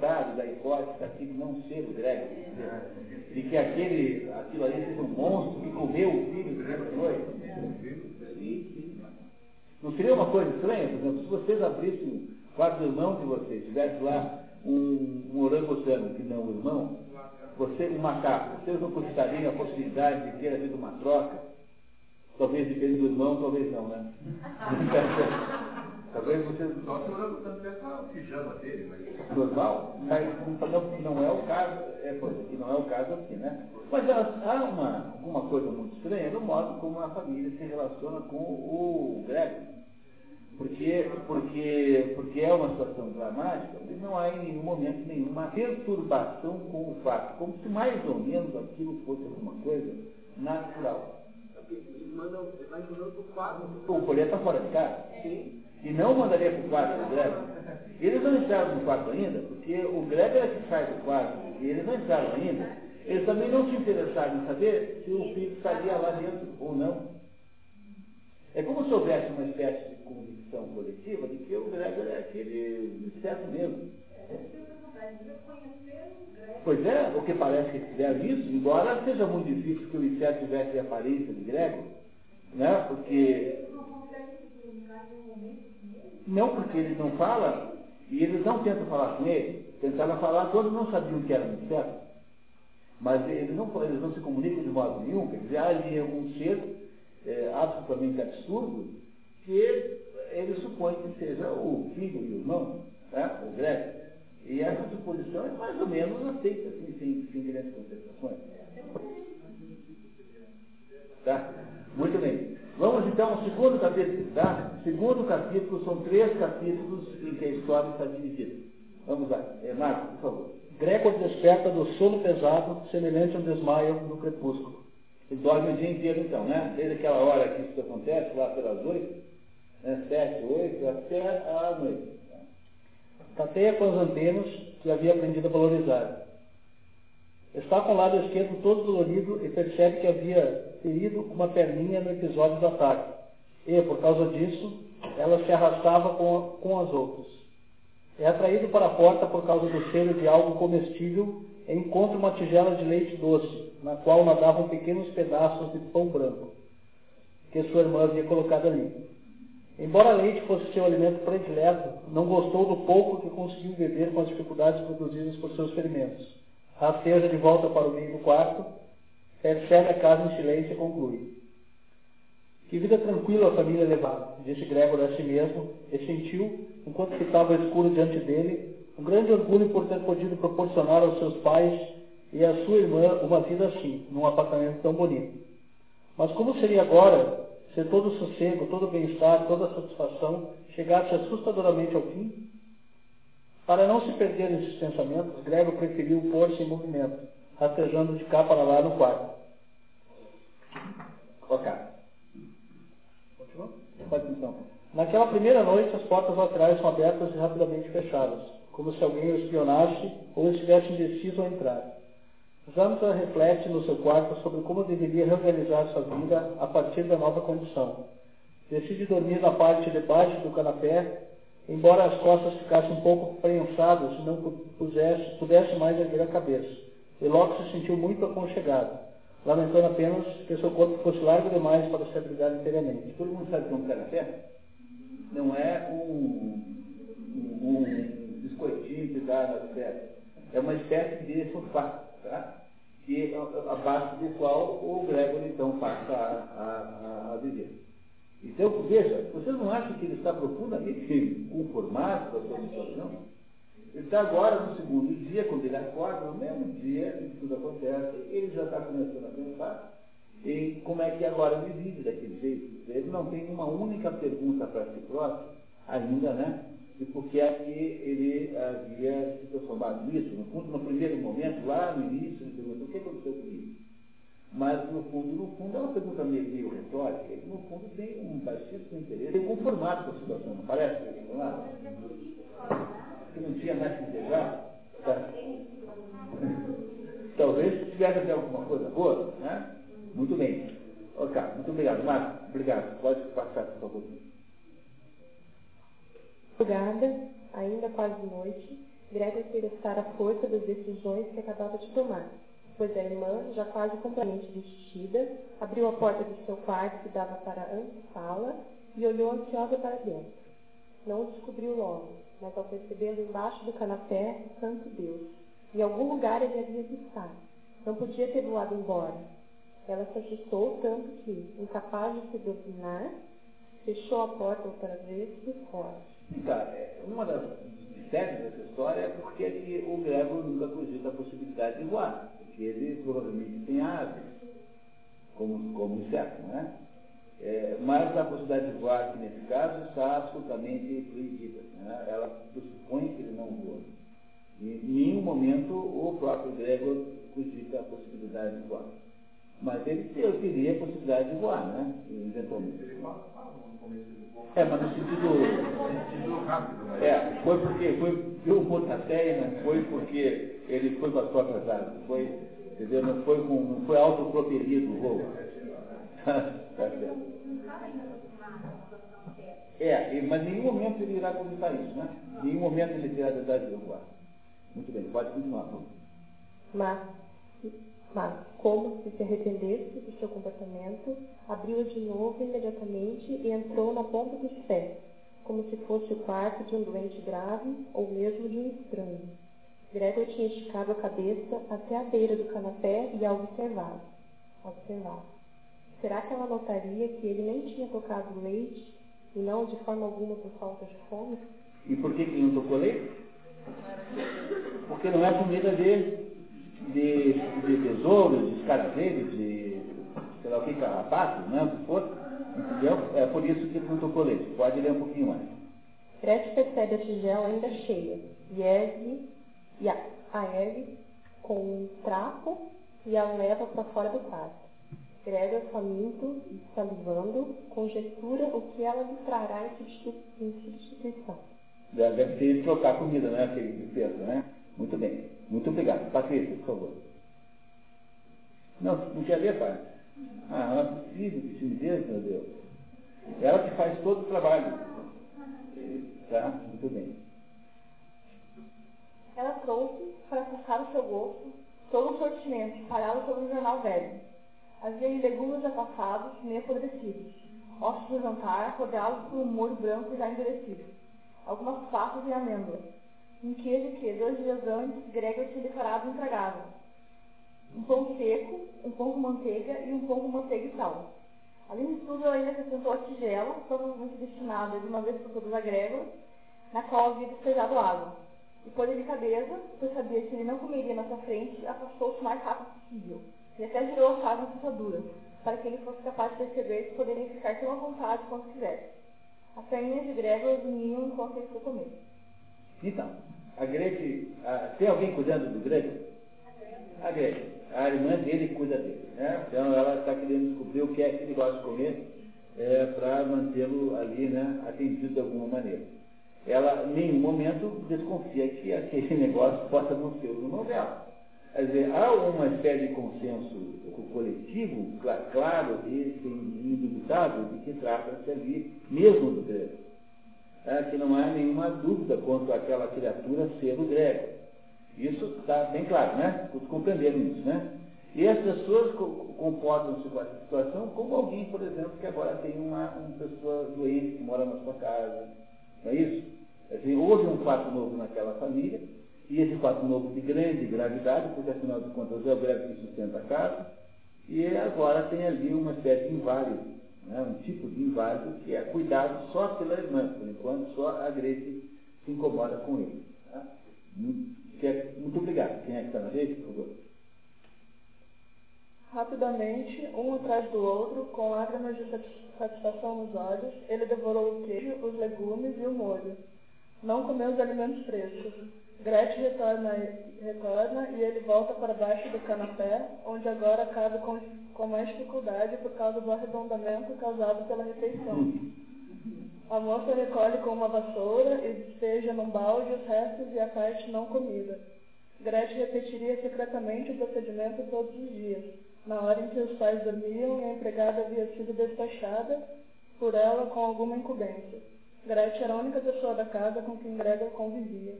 Dado da hipótese daquilo não ser o Greg, de que aquele, aquilo ali seja um monstro que comeu o filho durante a noite. Não seria uma coisa estranha, por exemplo, se vocês abrissem quatro irmãos de vocês, tivesse lá um, um orangotano que não o irmão, você, um macaco, vocês não cogitariam a possibilidade de ter havido uma troca? Talvez depende do irmão, talvez não, né? talvez você. Só se o orangotano tivesse o pijama dele, mas. Normal? Não, não é o caso, é, aqui não é o caso aqui, né? Mas há uma, alguma coisa muito estranha no modo como a família se relaciona com o Grego. Porque, porque, porque é uma situação dramática e não há em nenhum momento nenhuma perturbação com o fato, como se mais ou menos aquilo fosse alguma coisa natural. O colher está fora de casa. Sim. E não mandaria para o quarto do Grego. Eles não entraram no quarto ainda, porque o Grego é que sai do quarto, e eles não entraram ainda. Eles também não se interessaram em saber se o filho estaria lá dentro ou não. É como se houvesse uma espécie de convicção coletiva de que o Gregor é aquele inseto mesmo. Pois é, o que parece que fizeram isso, embora seja muito difícil que o inseto tivesse aparência de Gregor, né? porque. Não, porque ele não fala, e eles não tentam falar com ele. Tentaram falar, todos não sabiam que era um inseto. Mas eles não, eles não se comunicam de modo nenhum, quer dizer, ali algum ser é, absolutamente absurdo que ele supõe que seja o filho e o irmão, né, o Greg. E essa suposição é mais ou menos aceita, assim, sem, sem grandes contestações. Tá? Muito bem. Vamos então ao segundo capítulo. Tá? Segundo capítulo, são três capítulos em que a história está dividida. Vamos lá. É, Marcos, por favor. Gregor desperta do sono pesado, semelhante ao desmaio no crepúsculo. Ele dorme o dia inteiro então, né? Desde aquela hora que isso acontece, lá pelas oito, né? sete, oito, até a noite. Tateia com as antenas que havia aprendido a valorizar. Está com o lado esquerdo todo dolorido e percebe que havia ferido uma perninha no episódio do ataque. E, por causa disso, ela se arrastava com, com as outras. É atraído para a porta por causa do cheiro de algo comestível e encontra uma tigela de leite doce, na qual nadavam pequenos pedaços de pão branco, que sua irmã havia colocado ali. Embora leite fosse seu alimento predileto, não gostou do pouco que conseguiu beber com as dificuldades produzidas por seus ferimentos. Rasteja de volta para o meio do quarto, percebe a casa em silêncio e conclui. Que vida tranquila a família levava, disse Gregor a si mesmo, e sentiu, enquanto ficava escuro diante dele, um grande orgulho por ter podido proporcionar aos seus pais e à sua irmã uma vida assim, num apartamento tão bonito. Mas como seria agora se todo o sossego, todo o bem-estar, toda a satisfação chegasse assustadoramente ao fim? Para não se perder nesses pensamentos, Gregor preferiu pôr-se em movimento, rastejando de cá para lá no quarto. Continua? Pode então. Naquela primeira noite, as portas laterais são abertas e rapidamente fechadas, como se alguém o espionasse ou estivesse indeciso a entrar. Zamsa reflete no seu quarto sobre como deveria reorganizar sua vida a partir da nova condição. Decide dormir na parte de baixo do canapé, embora as costas ficassem um pouco prensadas não pudesse, pudesse mais erguer a cabeça. E logo se sentiu muito aconchegado, lamentando apenas que seu corpo fosse largo demais para se abrigar inteiramente. Todo mundo sabe que um canapé? Não é um, um, um biscoitinho que dá festas. É uma espécie de sofá, tá? que, abaixo do qual o Gregory então passa a, a, a viver. Então, veja, vocês não acham que ele está profundamente conformado com a sua situação? Ele está agora no segundo dia, quando ele acorda, no mesmo dia em que tudo acontece, ele já está começando a pensar em como é que agora ele vive daquele jeito. Ele não tem uma única pergunta para si próprio, ainda, né? E por que é que ele havia se transformado nisso? No fundo, no primeiro momento, lá no início, ele perguntou, o que aconteceu comigo? Mas, no fundo, no fundo, é uma pergunta meio, retórica. Ele, no fundo, tem um baixíssimo interesse, tem conformado com a situação, não parece? Não Que não tinha mais que desejar? Tá? Talvez tivesse até alguma coisa boa, né? Muito bem. Ok, muito obrigado. Marcos, obrigado. Pode passar, por favor. Madrugada, ainda quase noite, Greta queria à força das decisões que acabava de tomar, pois a irmã, já quase completamente vestida, abriu a porta de seu quarto que dava para a antessala e olhou ansiosa para dentro. Não o descobriu logo, mas ao percebê-lo embaixo do canapé, santo Deus, em algum lugar ele havia de estar. Não podia ter voado embora. Ela se assustou tanto que, incapaz de se dominar, fechou a porta outra vez e forte. Então, uma das mistérios dessa história é porque o Gregor nunca cogita a possibilidade de voar, porque ele provavelmente tem asas, como, como o certo, não é? Mas a possibilidade de voar aqui nesse caso está absolutamente proibida. Né? Ela pressupõe que ele não voa. Em nenhum momento o próprio Gregor cogita a possibilidade de voar. Mas ele teria a possibilidade de voar, né? Eventualmente. É, mas no sentido. É, foi porque foi deu um pontapé não foi porque ele foi com as próprias asas. Foi, entendeu? Não foi, com, não foi autopropelido o voo. tá certo. É, mas em nenhum momento ele irá comentar isso, né? Em nenhum momento ele terá a verdade de voar. Muito bem, pode continuar. Mas mas, como se se arrependesse do seu comportamento, abriu-a de novo imediatamente e entrou na ponta dos pés, como se fosse o quarto de um doente grave ou mesmo de um estranho. Gregor tinha esticado a cabeça até a beira do canapé e a observava. Observava. Será que ela notaria que ele nem tinha tocado leite e não de forma alguma por falta de fome? E por que, ele não tocou leite? Porque não é comida dele de, de tesouro, de escaravelho, de sei lá o que, carrapato, né? O que for. Entendeu? É por isso que não tocou leite. Pode ler um pouquinho mais. Gretchen percebe a tigela ainda cheia e ergue e a, a ergue com um trapo e a leva para fora do quarto. Gregor, faminto e salivando, conjectura o que ela lhe trará em substituição. Deve ter trocar comida, né? Aquele peso, né? Muito bem. Muito obrigado. Patrícia, por favor. Não, não quer ler, pai? Ah, não é possível que timidez, meu Deus. Ela que faz todo o trabalho. Tá? Muito bem. Ela trouxe, para sacar o seu gosto, todo um sortimento espalhado sobre um jornal velho. Havia legumes já passados, nem apodrecidos, ossos do jantar rodeados por um molho branco já endurecido, algumas passas e amêndoas, um queijo que, dois dias antes, Gregor tinha declarado intragável. Um pão seco, um pão com manteiga e um pão com manteiga e sal. Além de tudo, ela ainda acrescentou a tigela, provavelmente destinada de uma vez por todas a Gregor, na qual havia despejado água. E por delicadeza, pois sabia que ele não comeria na sua frente, afastou-se o mais rápido possível. E até girou a chave na fechadura, para que ele fosse capaz de perceber que poderiam ficar tão à vontade quanto quisesse. As perninhas de Gregor vinham enquanto ele foi comer. Então, a Grete, a, tem alguém cuidando do Grete? A Grete. A irmã dele cuida dele. Né? Então ela está querendo descobrir o que é que ele gosta de comer é, para mantê-lo ali né, atendido de alguma maneira. Ela, em nenhum momento, desconfia que aquele negócio possa não ser o do dela. Quer dizer, há uma espécie de consenso coletivo, claro e indubitável, de que trata-se ali mesmo do grego. É, que não há nenhuma dúvida quanto àquela criatura ser o grego. Isso está bem claro, né? Todos compreenderam isso, né? E as pessoas comportam-se com essa situação como alguém, por exemplo, que agora tem uma, uma pessoa doente que mora na sua casa. Não é isso? Assim, houve um fato novo naquela família, e esse fato novo de grande gravidade, porque afinal de contas é o grego que sustenta a casa, e agora tem ali uma espécie de inválido, né? um tipo de inválido que é cuidado só pela irmã, por enquanto só a Grace se incomoda com ele. Tá? Muito obrigado. Quem é que está na rede, por favor? Rapidamente, um atrás do outro, com lágrimas de satisfação nos olhos, ele devorou o queijo, os legumes e o molho. Não comeu os alimentos frescos. Gretchen retorna, retorna e ele volta para baixo do canapé, onde agora cabe com, com mais dificuldade por causa do arredondamento causado pela refeição. A moça recolhe com uma vassoura e despeja num balde os restos e a parte não comida. Gretchen repetiria secretamente o procedimento todos os dias na hora em que os pais dormiam e a empregada havia sido despachada por ela com alguma incumbência. Gretchen era a única pessoa da casa com quem Gregor convivia.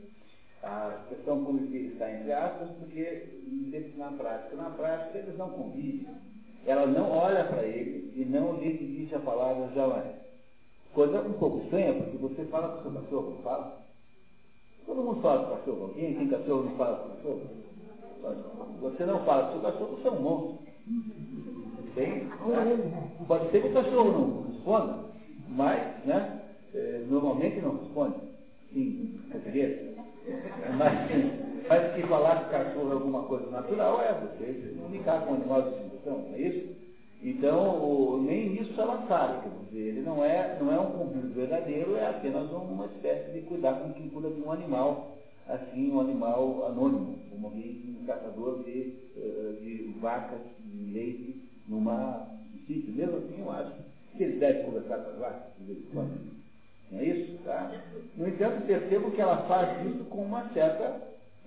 A questão convivia está entre aspas, porque na prática. Na prática eles não convivem. Ela não olha para ele e não lhe dirige a palavra jamais. Coisa um pouco estranha, porque você fala com o seu cachorro, não fala? Todo mundo fala com o cachorro. Alguém tem cachorro não fala com o cachorro? Você não fala com o seu cachorro, você é um monstro. Bem, pode ser que o cachorro não responda, mas né, é, normalmente não responde. Sim, português. Mas, mas que falar o cachorro é alguma coisa natural é você comunicar com animal de estimação, não é isso? Então, o, nem isso ela sabe, quer dizer, ele não é, não é um convívio verdadeiro, é apenas uma espécie de cuidar com quem cuida de um animal, assim, um animal anônimo, como um caçador de, eh, de vacas de leite numa sítio. Mesmo assim, eu acho que ele deve conversar com as vacas de vez em quando. Não é isso? Tá? No entanto, percebo que ela faz isso com uma certa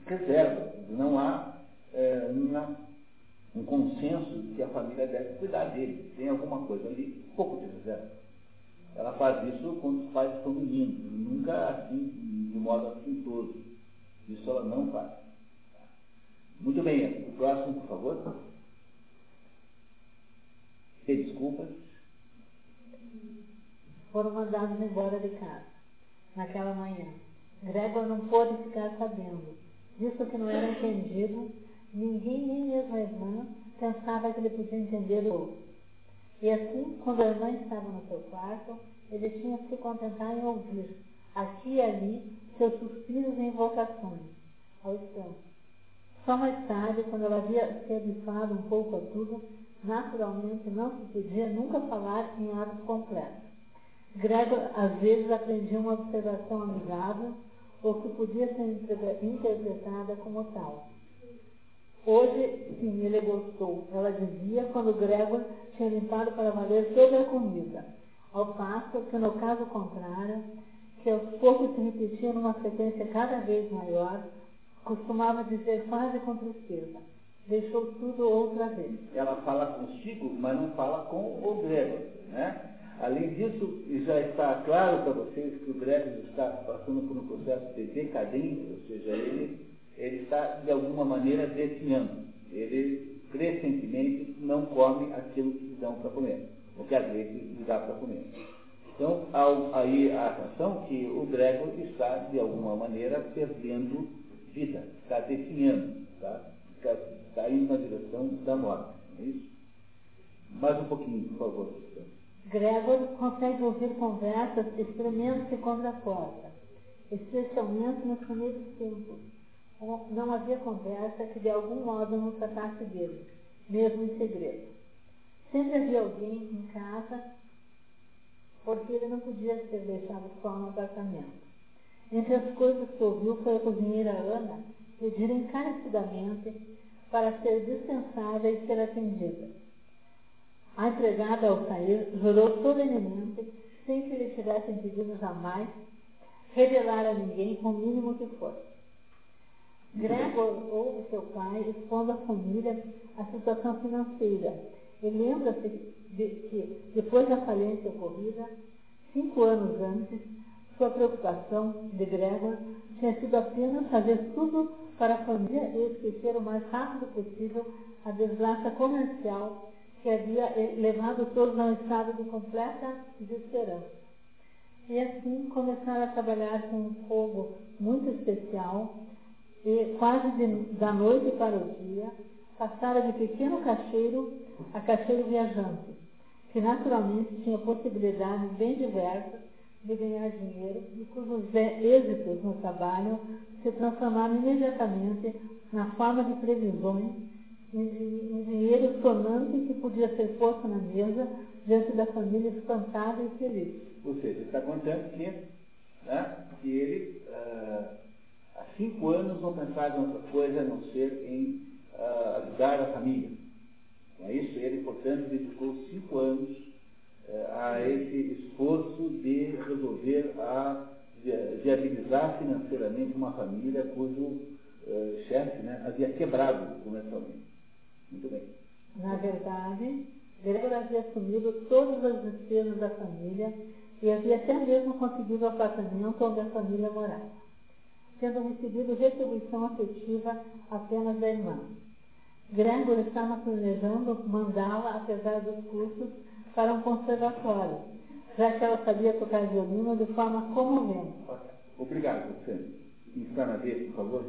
reserva. Não há é, uma, um consenso de que a família deve cuidar dele. Tem alguma coisa ali, pouco de reserva. Ela faz isso quando os pais estão dormindo, nunca assim, de modo assintoso. Isso ela não faz. Muito bem, o próximo, por favor. Tem desculpas? Foram mandados embora de casa, naquela manhã. Gregor não pôde ficar sabendo, visto que não era entendido, ninguém, nem mesmo a irmã, pensava que ele podia entender o outro. E assim, quando a irmã estava no seu quarto, ele tinha que se contentar em ouvir, aqui e ali, seus suspiros e invocações, ao instante. Só mais tarde, quando ela havia se habituado um pouco a tudo, naturalmente não se podia nunca falar em atos completos. Gregor, às vezes, aprendia uma observação amigável, ou que podia ser interpretada como tal. Hoje, sim, ele gostou, ela dizia, quando Gregor tinha limpado para valer toda a comida, ao passo que, no caso contrário, que aos poucos se repetia numa frequência cada vez maior, costumava dizer quase com tristeza. Deixou tudo outra vez. Ela fala consigo, mas não fala com o Gregor. Né? Além disso, já está claro para vocês que o Gregor está passando por um processo de decadência, ou seja, ele, ele está de alguma maneira definhando. Ele crescentemente não come aquilo que dão para comer, o que a Grace lhe dá para comer. Então, aí a atenção que o Gregor está, de alguma maneira, perdendo vida, está definhando, tá? está, está indo na direção da morte. É isso? Mais um pouquinho, por favor. Gregor consegue ouvir conversas espremendo-se contra a porta, especialmente nos primeiros tempos. Não havia conversa que de algum modo não tratasse dele, mesmo em segredo. Sempre havia alguém em casa, porque ele não podia ser deixado só no apartamento. Entre as coisas que ouviu foi a cozinheira Ana pedir encarecidamente para ser dispensada e ser atendida. A empregada, ao sair, jurou solenemente, sem que lhe tivessem pedido jamais, revelar a ninguém o mínimo que fosse. Gregor ouve seu pai expondo à família a situação financeira. E lembra-se de que, depois da falência ocorrida, cinco anos antes, sua preocupação de Gregor tinha sido apenas fazer tudo para a família e esquecer o mais rápido possível a desgraça comercial que havia levado todos a um estado de completa desesperança. E assim começaram a trabalhar com um fogo muito especial e quase de, da noite para o dia passaram de pequeno cacheiro a cacheiro viajante, que naturalmente tinha possibilidades bem diversas de ganhar dinheiro e cujos êxitos no trabalho se transformaram imediatamente na forma de previsões em dinheiro sonante que podia ser posto na mesa diante da família espantada e feliz. Ou seja, está contando que, né, que ele, uh, há cinco anos, não pensava em outra coisa a não ser em uh, ajudar a família. Com é isso, ele, portanto, dedicou cinco anos uh, a esse esforço de resolver a viabilizar financeiramente uma família cujo chefe né, havia quebrado comercialmente. Muito bem. Na verdade, Gregor havia assumido todas as despesas da família e havia até mesmo conseguido o apartamento onde a família morava, tendo recebido retribuição afetiva apenas da irmã. Gregor estava planejando mandá-la, apesar dos custos, para um conservatório, já que ela sabia tocar violino de forma comovente. Obrigado, Luciano. Está na vez, por favor.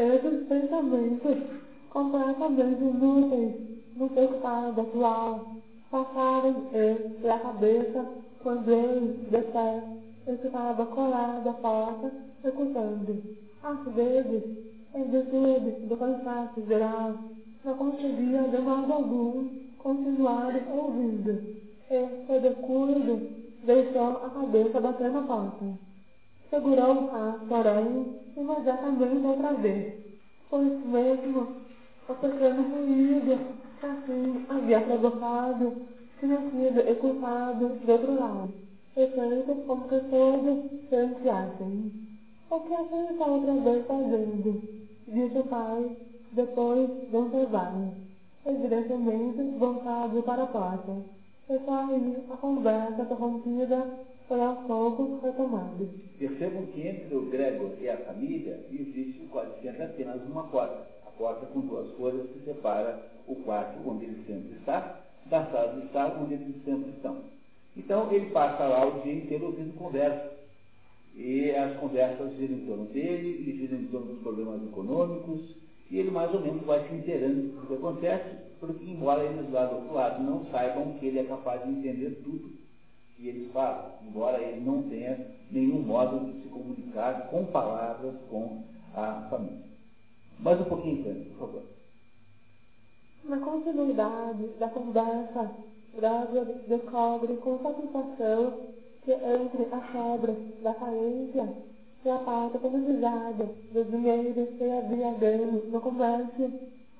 Esses pensamentos completamente inúteis no pecado atual passaram pela cabeça quando ele, de pé, estava colado à porta, escutando. Às vezes, em virtude do cansaço geral, não conseguia de modo algum continuar ouvindo. E, por descuido, deixou a cabeça bater na porta. Segurou a, porém, imediatamente outra vez, pois mesmo o pequeno ruído que assim havia provocado tinha sido escutado do outro lado, efeito como que todos silenciassem. O que a gente está outra vez fazendo? Disse o pai, depois de um intervalo, evidentemente voltado para a porta. E só aí a conversa interrompida foi aos poucos retomada. Percebam que entre o Gregor e a família existe quase sempre apenas uma porta. A porta com duas folhas que separa o quarto onde ele sempre está da sala de estar onde eles sempre estão. Então ele passa lá o dia inteiro ouvindo conversas. E as conversas giram em torno dele, ele gira em torno dos problemas econômicos, e ele mais ou menos vai se inteirando do que acontece, porque embora eles lá do outro lado não saibam que ele é capaz de entender tudo que eles falam, embora ele não tenha nenhum modo de se comunicar com palavras com a família. Mais um pouquinho, Tânia, por favor. Na continuidade da conversa, Braga descobre com satisfação que entre a sobra da carência e a parte economizada do dinheiro que havia ganho no comércio,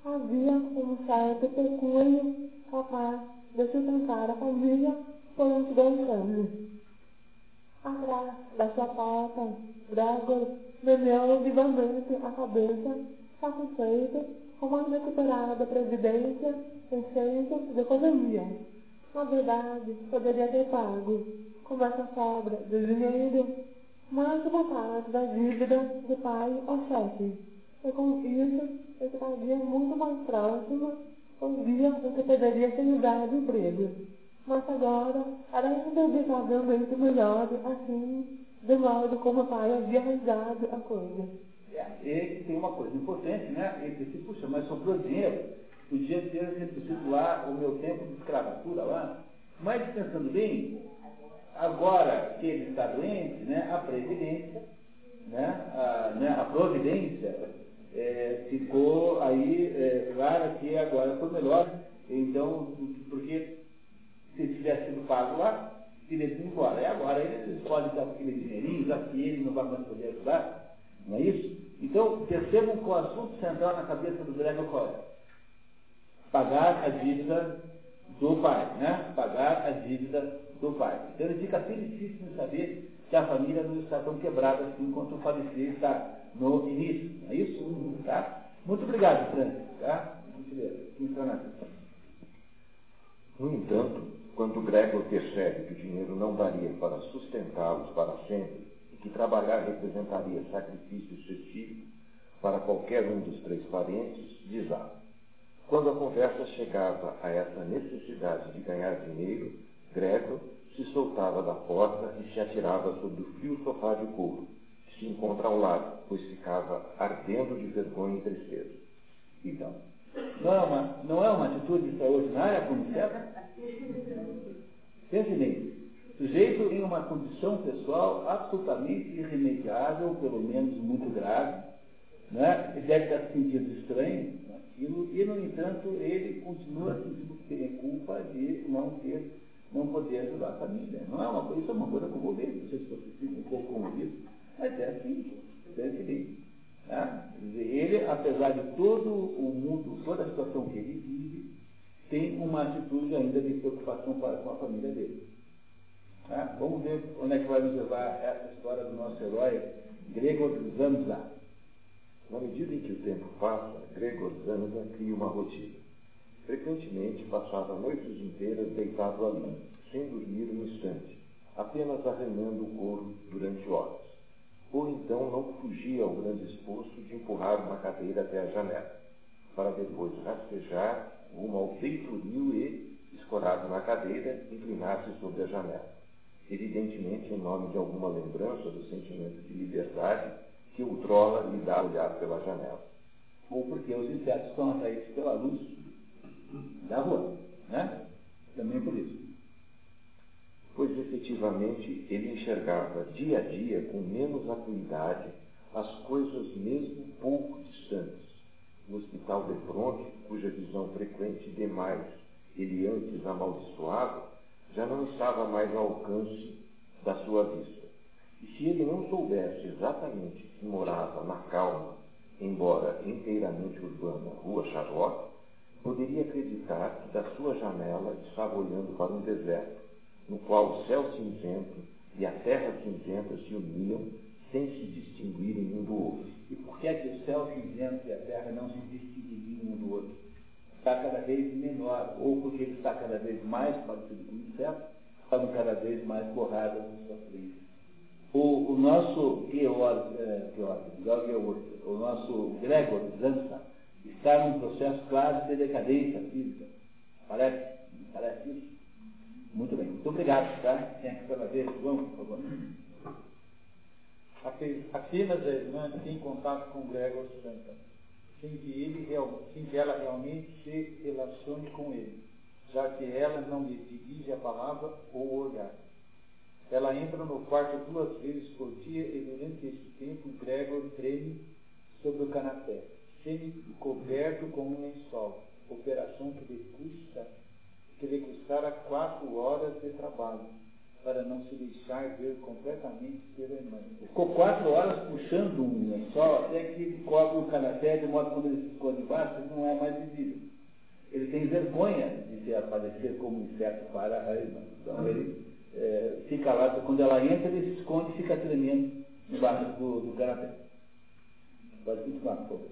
havia um certo pecúlio capaz de sustentar a família dois anos. Atrás da sua porta, Gregor meneou vivamente a cabeça, satisfeito com a recuperada previdência centro de economia. Na verdade, poderia ter pago, com essa sobra de dinheiro, mais uma parte da dívida do pai ao chefe. E com isso, estaria muito mais próximo um dia que poderia ter dado emprego. Mas agora era indubitavelmente melhor assim, de modo como o pai havia arranjado a coisa. É, e tem uma coisa importante, né? Ele disse, puxa, mas sobrou dinheiro, podia ter reduzido lá o meu tempo de escravatura lá. Mas pensando bem, agora que ele está doente, né, a previdência, né, a, né, a providência é, ficou aí é, que agora foi melhor. Então, porque se tivesse sido pago lá, teria ido embora. E agora ele pode dar aquele dinheirinho, já que ele não vai mais poder ajudar, não é isso? Então, percebam que o assunto central na cabeça do Gregor qual é? Pagar a dívida do pai, né? Pagar a dívida do pai. Então ele fica felicíssimo em saber que a família não está tão quebrada assim quanto o falecido está no início. É isso? Tá? Muito obrigado, Francis. Tá? Está na No entanto, quando Gregor percebe que o dinheiro não daria para sustentá-los para sempre e que trabalhar representaria sacrifício excessivo para qualquer um dos três parentes, desaba. Quando a conversa chegava a essa necessidade de ganhar dinheiro, Gregor se soltava da porta e se atirava sobre o frio sofá de couro, que se encontra ao lado, pois ficava ardendo de vergonha e tristeza. Então, não é uma, não é uma atitude extraordinária como certo? Pense nisso. Sujeito tem uma condição pessoal absolutamente irremediável, pelo menos muito grave, né? ele deve estar se sentindo estranho naquilo, e, no entanto, ele continua sentindo culpa de não ter, não poder ajudar a família. Não é uma isso é uma coisa comovente, não sei se você fica um pouco comovido, mas é assim, pense bem. Né? Ele, apesar de todo o mundo, toda a situação que ele vive, tem uma atitude ainda de preocupação com a família dele. Né? Vamos ver onde é que vai nos levar essa história do nosso herói Gregor Zamza. Na medida em que o tempo passa, Gregor Zanza cria uma rotina. Frequentemente passava noites inteiras deitado ali, sem dormir um instante, apenas arranhando o couro durante horas. Ou então não fugia ao grande esforço de empurrar uma cadeira até a janela, para depois rastejar rumo ao peitoril e, escorado na cadeira, inclinar-se sobre a janela. Evidentemente em nome de alguma lembrança do sentimento de liberdade que o trola lhe dá olhar pela janela. Ou porque os insetos são atraídos pela luz da rua, né? Também por isso. Pois efetivamente ele enxergava dia a dia com menos acuidade as coisas mesmo pouco distantes. O hospital de Bronte, cuja visão frequente demais ele antes amaldiçoava, já não estava mais ao alcance da sua vista. E se ele não soubesse exatamente que morava na calma, embora inteiramente urbana, Rua Charlotte, poderia acreditar que da sua janela estava olhando para um deserto, no qual o céu cinzento e a terra cinzenta se uniam sem se distinguirem um do outro. E por que é que o céu cinzento e a terra não se distinguiriam um do outro? Está cada vez menor, ou porque ele está cada vez mais parecido com o inseto, estão cada vez mais borradas na sua frente. O, o nosso Georg, Georg, o nosso Gregor Zansa, está num processo claro de decadência física. Parece? Parece isso? Muito bem. Muito obrigado, tá? Tem aqui para ver, João, por favor. Apenas a irmã tem contato com Gregor Santa, sem que, ele, sem que ela realmente se relacione com ele, já que ela não lhe dirige a palavra ou o olhar. Ela entra no quarto duas vezes por dia e durante esse tempo Gregor treme sobre o canapé, semi-coberto com um lençol, operação que lhe, custa, que lhe custara quatro horas de trabalho, para não se deixar ver completamente pela irmã. Ficou quatro horas puxando um lençol até que ele cobre o canapé, de modo que quando ele se esconde embaixo, ele não é mais visível. Ele tem vergonha de se aparecer como inseto para a irmã. Então ele é, fica lá, quando ela entra, ele se esconde e fica tremendo embaixo do, do canapé. Pode continuar, por favor.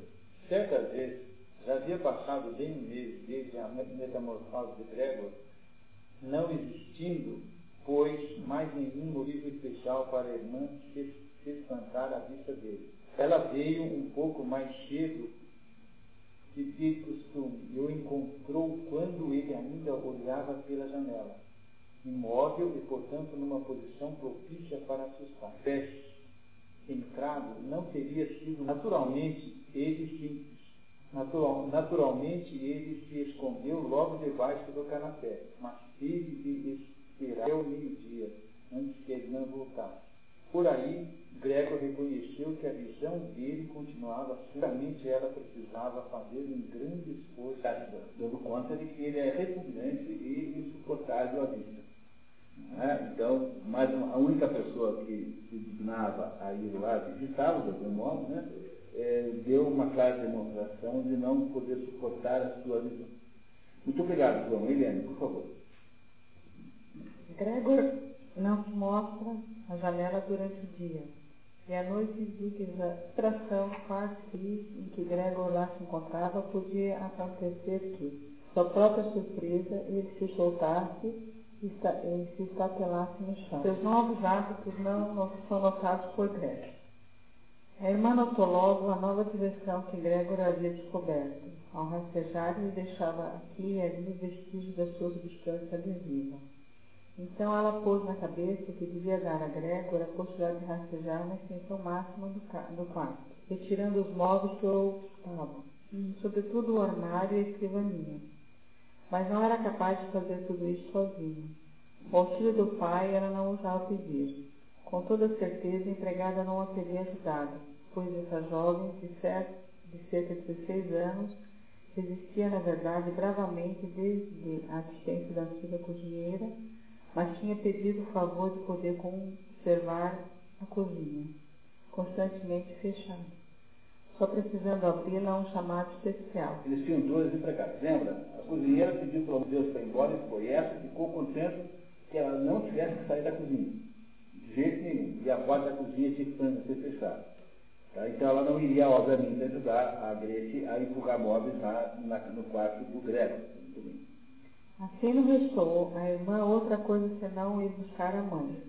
Certa vez, já havia passado bem um mês desde a metamorfose de Gregor, não existindo, pois, mais nenhum motivo especial para a irmã se, se espantar à vista dele. Ela veio um pouco mais cedo que de costume e o encontrou quando ele ainda olhava pela janela, imóvel e, portanto, numa posição propícia para assustar. Peste, entrado, não teria sido naturalmente ele se natural, naturalmente ele se escondeu logo debaixo do canapé, mas teve de esperar o meio-dia antes que ele não voltasse. Por aí, Gregor reconheceu que a visão dele continuava seguramente ela precisava fazer um grande esforço, dando conta de que ele é repugnante e insuportável à vista. É? Então, uma, a única pessoa que se dignava a ir lá visitá-lo, de algum modo, né, é, deu uma clara demonstração de não poder suportar a sua visão. Muito obrigado, João. Eliane, por favor. Gregor não mostra a janela durante o dia. E à noite que a distração quase em que Gregor lá se encontrava podia acontecer que, sua própria surpresa, ele se soltasse e se estapelasse no chão. Seus novos hábitos não são notados por Gregor. Irmã notou logo a nova direção que Gregor havia descoberto. Ao rastejar, ele deixava aqui e ali vestígios da sua substância adesiva. Então ela pôs na cabeça que devia dar a Gregor a possibilidade de rastejar na extensão máxima do, do quarto, retirando os móveis que o ocupavam, sobretudo o armário e a escrivaninha. Mas não era capaz de fazer tudo isso sozinho. O auxílio do pai ela não ousava pedir. Com toda certeza, empregada não a teria ajudado, pois essa jovem, de, de cerca de 16 anos, resistia, na verdade, bravamente desde a assistência da antiga cozinheira mas tinha pedido o favor de poder conservar a cozinha, constantemente fechada, só precisando abri-la a um chamado especial. Eles tinham dois empregados, lembra? A cozinheira pediu para Deus para ir embora e foi essa, ficou contente que ela não tivesse que sair da cozinha, de jeito nenhum, e a porta da cozinha tinha que ser fechada. Tá? Então ela não iria, obviamente, ajudar a Grete a empurrar móveis lá na, no quarto do Grego. Assim não restou a irmã outra coisa senão ir buscar a mãe.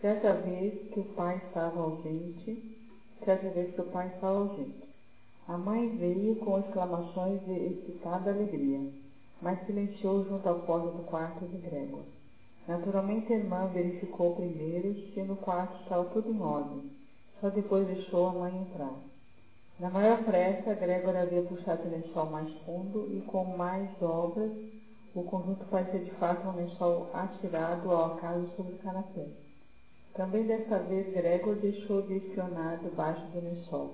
Certa vez que o pai estava ausente, certa vez que o pai estava ausente. A mãe veio com exclamações de excitada alegria, mas silenciou junto à porta do quarto de Gregor. Naturalmente a irmã verificou primeiro se no quarto estava tudo em ordem. Só depois deixou a mãe entrar. Na maior pressa, Gregor havia puxado o lençol mais fundo e com mais obras o conjunto parecia de fato um lençol atirado ao acaso sobre o canapé. Também desta vez Gregor deixou de espionar debaixo do lençol.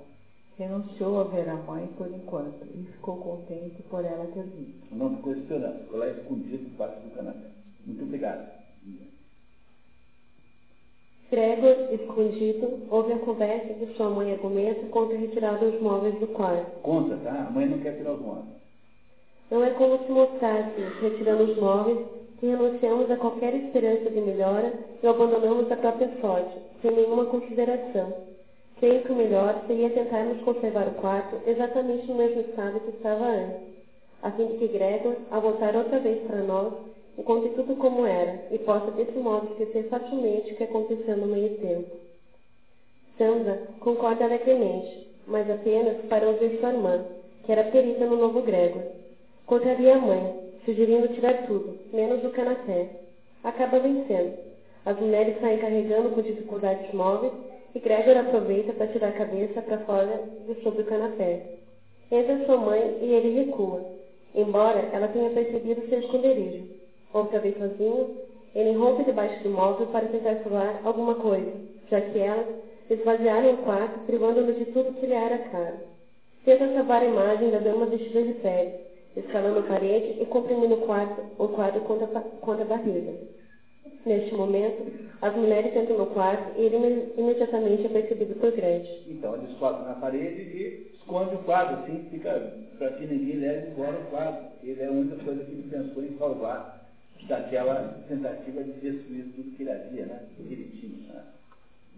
Renunciou a ver a mãe por enquanto e ficou contente por ela ter visto. Não ficou esperando, ficou lá escondido debaixo do canapé. Muito obrigado. Gregor, escondido, ouve a conversa de sua mãe argumenta contra a retirada dos móveis do quarto. Conta, tá? A mãe não quer tirar os móveis. Não é como se mostrássemos, retirando os móveis, que renunciamos a qualquer esperança de melhora e abandonamos a própria sorte, sem nenhuma consideração. Creio que o melhor seria tentarmos conservar o quarto exatamente no mesmo estado que estava antes, a fim de que Gregor, ao voltar outra vez para nós, encontre tudo como era e possa desse modo esquecer facilmente o que aconteceu no meio tempo. Sandra concorda alegremente, mas apenas para ouvir sua irmã, que era perita no novo Gregor Contraria a mãe, sugerindo tirar tudo, menos o canapé. Acaba vencendo. As mulheres saem carregando com dificuldade os móveis e Gregor aproveita para tirar a cabeça para fora de sobre o canapé. Entra sua mãe e ele recua, embora ela tenha percebido seu esconderijo. Outra vez sozinho, ele rompe debaixo do móvel para tentar falar alguma coisa, já que ela esvaziaram o quarto, privando-no de tudo que lhe era caro. Tenta salvar a imagem da dama vestida de pele, escalando a parede e comprimindo o quadro, o quadro contra, contra a barriga. Neste momento, as mulheres entram no quarto e ele imediatamente é percebido por Grande. Então, eles colocam na parede e esconde o quadro, assim, fica para que ninguém leve embora o quadro. Ele é a única coisa que ele pensou em salvar daquela tentativa de destruir tudo que ele havia, né? Que ele tinha. Né?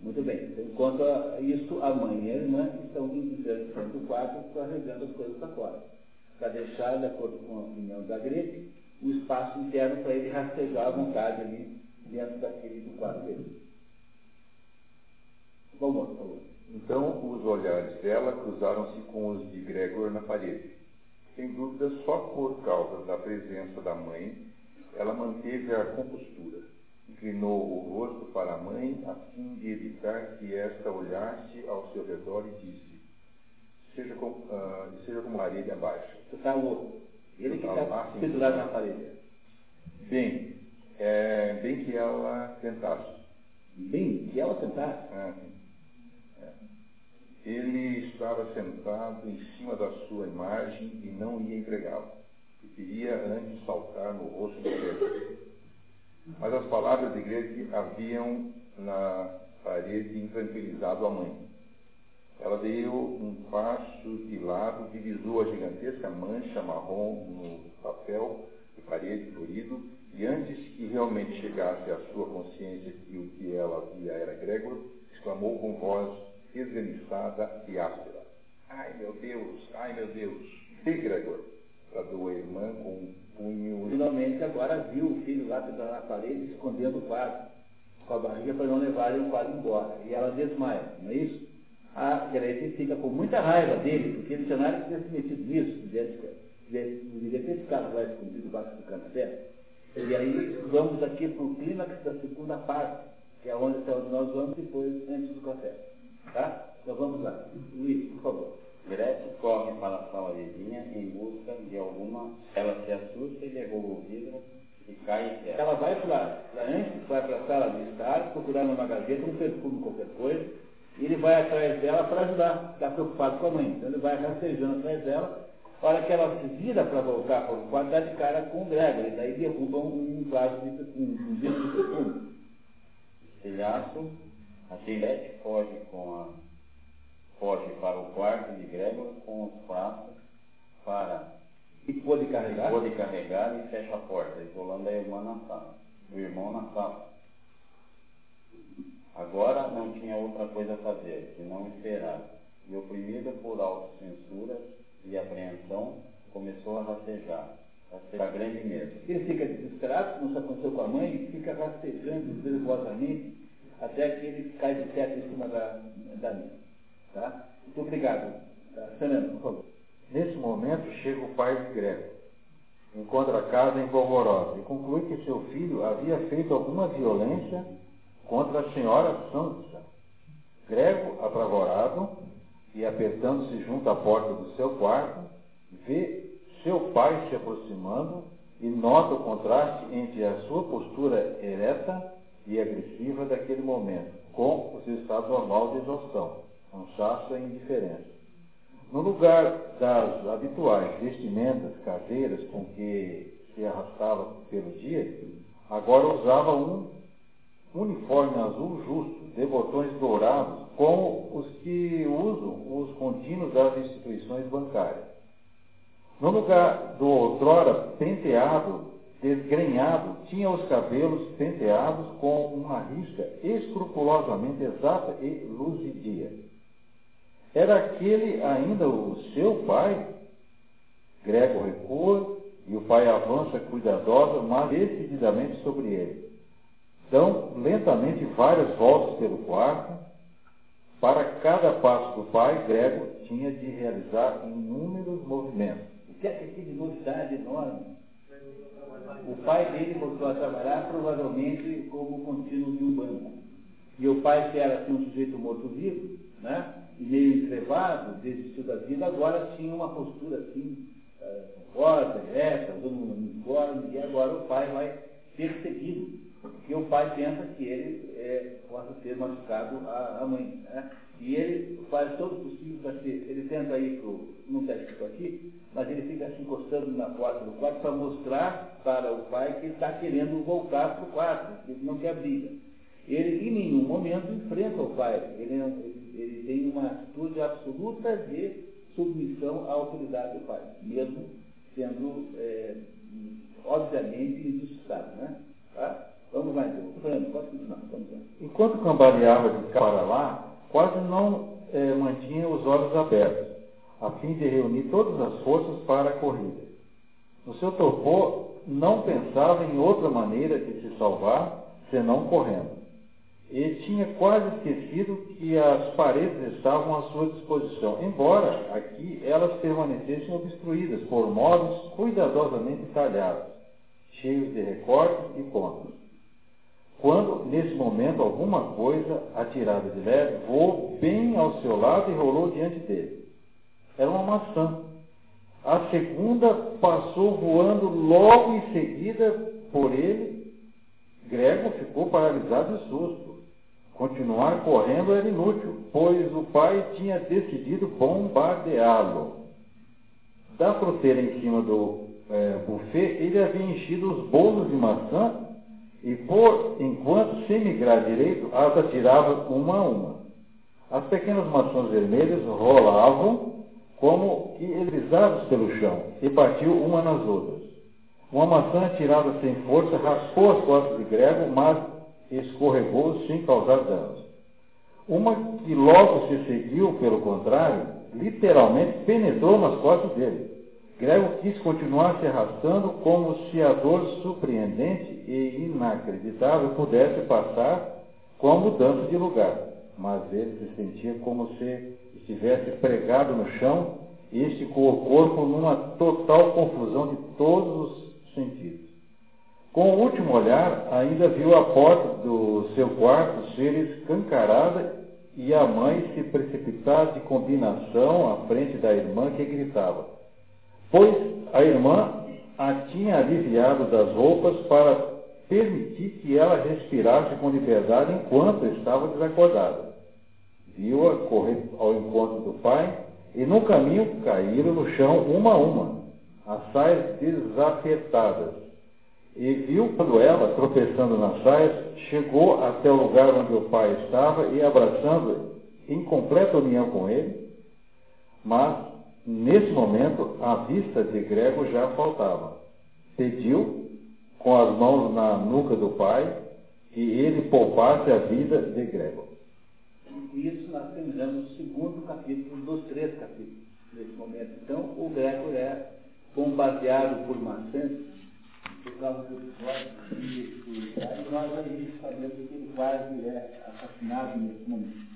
Muito bem. Então, enquanto isso, a mãe e a irmã estão indo dentro do quarto carregando as coisas para fora para deixar, de acordo com a opinião da Grepe, o espaço interno para ele rastejar à vontade ali dentro daquele do quadro dele. Vamos, por favor. Então os olhares dela cruzaram-se com os de Gregor na parede. Sem dúvida, só por causa da presença da mãe, ela manteve a compostura. Inclinou o rosto para a mãe, a fim de evitar que esta olhasse ao seu redor e disse: seja como, uh, seja como parede abaixo. Você está louco. Ele que está pendurado na parede. Bem, é, bem que ela tentasse. Bem que ela tentasse? É, é. Ele estava sentado em cima da sua imagem e não ia entregá-la. E queria antes saltar no rosto do Pedro. Mas as palavras de igreja haviam na parede intranquilizado a mãe. Ela deu um passo de lado, divisou a gigantesca mancha marrom no papel de parede florido, e antes que realmente chegasse à sua consciência que o que ela via era Gregor, exclamou com voz esganiçada e áspera. Ai meu Deus, ai meu Deus, vê Gregor, a irmã com um punho. Finalmente agora viu o filho lá na parede escondendo o quadro, com a barriga para não levarem o quadro embora. E ela desmaia, não é isso? A Grete fica com muita raiva dele, porque ele tinha nada que ter se metido nisso, deveria ter ficado lá escondido debaixo do canapé. E aí vamos aqui para o clímax da segunda parte, que é onde, onde nós vamos depois, antes do café. Tá? Então vamos lá. Luiz, por favor. Gretchen corre para a sala vizinha em busca de alguma. Ela se assusta e derruba o vidro e cai em terra. Ela vai para antes, vai para a sala de estar, procurar numa gaveta um perfume, qualquer coisa, e ele vai atrás dela para ajudar, está preocupado com a mãe. Então ele vai rastejando atrás dela, a hora que ela se vira para voltar para o quarto, dá de cara com o Gregor, e daí derruba um, um vaso de perfume, um vidro de perfume. Estilhaço, a Gillette foge com a foge para o quarto de Gregor com os pratos para e pôde carregar? Pôde carregar e fecha a porta, isolando a irmã na sala, o irmão na sala. Agora não tinha outra coisa a fazer, que não esperar. E oprimido por autocensuras e apreensão, começou a rastejar, rastejar grande medo. Ele fica desesperado, como isso aconteceu com a mãe, fica rastejando nervosamente até que ele cai de teto em cima da, da mesa. Tá? Muito obrigado. Tá? Fernando, por favor. Nesse momento chega o pai de Grego. Encontra a casa em polvorosa e conclui que seu filho havia feito alguma violência contra a senhora Sansa. Grego, apavorado e apertando-se junto à porta do seu quarto, vê seu pai se aproximando e nota o contraste entre a sua postura ereta e agressiva daquele momento, com o seu estado normal de exaustão, cansaço e indiferença. No lugar das habituais vestimentas caseiras com que se arrastava pelo dia, agora usava um uniforme azul justo, de botões dourados, como os que usam os contínuos das instituições bancárias. No lugar do outrora penteado, desgrenhado, tinha os cabelos penteados com uma risca escrupulosamente exata e luzidia. Era aquele ainda o seu pai? Grego recua e o pai avança cuidadosa, mas decididamente sobre ele. Dão lentamente várias voltas pelo quarto. Para cada passo do pai, Grego tinha de realizar inúmeros movimentos. O que é que de novidade enorme? O pai dele voltou a trabalhar provavelmente como contínuo de um banco. E o pai, que era assim, um sujeito morto-vivo, né? Meio encrevado, desistiu da vida, agora tinha uma postura assim, rosa, ereta, usando um uniforme, e agora o pai vai perseguido, porque o pai pensa que ele é, possa ter machucado a, a mãe. Né? E ele faz todo o possível para ser, ele tenta ir para o, não está escrito aqui, mas ele fica se encostando na porta do quarto para mostrar para o pai que ele está querendo voltar para o quarto, que ele não quer briga. Ele em nenhum momento enfrenta o pai, ele, ele tem uma atitude absoluta de submissão à autoridade do pai, mesmo sendo, é, obviamente, injustiçado. Né? Tá? Vamos lá então. Fernando, pode continuar. Vamos lá. Enquanto cambaleava de cá para lá, quase não é, mantinha os olhos abertos, a fim de reunir todas as forças para a corrida. No seu torpor, não pensava em outra maneira de se salvar senão correndo e tinha quase esquecido que as paredes estavam à sua disposição, embora aqui elas permanecessem obstruídas por móveis cuidadosamente talhados, cheios de recortes e pontos. Quando, nesse momento, alguma coisa, atirada de leve, voou bem ao seu lado e rolou diante dele. Era uma maçã. A segunda passou voando logo em seguida por ele. Grego ficou paralisado de susto. Continuar correndo era inútil, pois o pai tinha decidido bombardeá-lo. Da fruteira em cima do é, buffet, ele havia enchido os bolos de maçã e, por enquanto, sem migrar direito, as atirava uma a uma. As pequenas maçãs vermelhas rolavam como que eles pelo chão e partiu uma nas outras. Uma maçã atirada sem força raspou as costas de Grego, mas escorregou sem causar danos. Uma que logo se seguiu, pelo contrário, literalmente penetrou nas costas dele. Grego quis continuar se arrastando como se a dor surpreendente e inacreditável pudesse passar com a mudança de lugar. Mas ele se sentia como se estivesse pregado no chão e esticou o corpo numa total confusão de todos os sentidos. Com o último olhar, ainda viu a porta do seu quarto ser escancarada e a mãe se precipitar de combinação à frente da irmã que gritava. Pois a irmã a tinha aliviado das roupas para permitir que ela respirasse com liberdade enquanto estava desacordada. Viu-a correr ao encontro do pai e no caminho caíram no chão uma a uma, as saias desapertadas e viu quando ela, tropeçando nas saias, chegou até o lugar onde o pai estava e abraçando em completa união com ele, mas nesse momento a vista de Grego já faltava. Pediu, com as mãos na nuca do pai, que ele poupasse a vida de Grego. Isso nós terminamos o segundo capítulo dos três capítulos nesse momento. Então, o Grego é bombardeado por maçãs por causa do episódio, e nós aí sabemos que ele quase é assassinado nesse momento.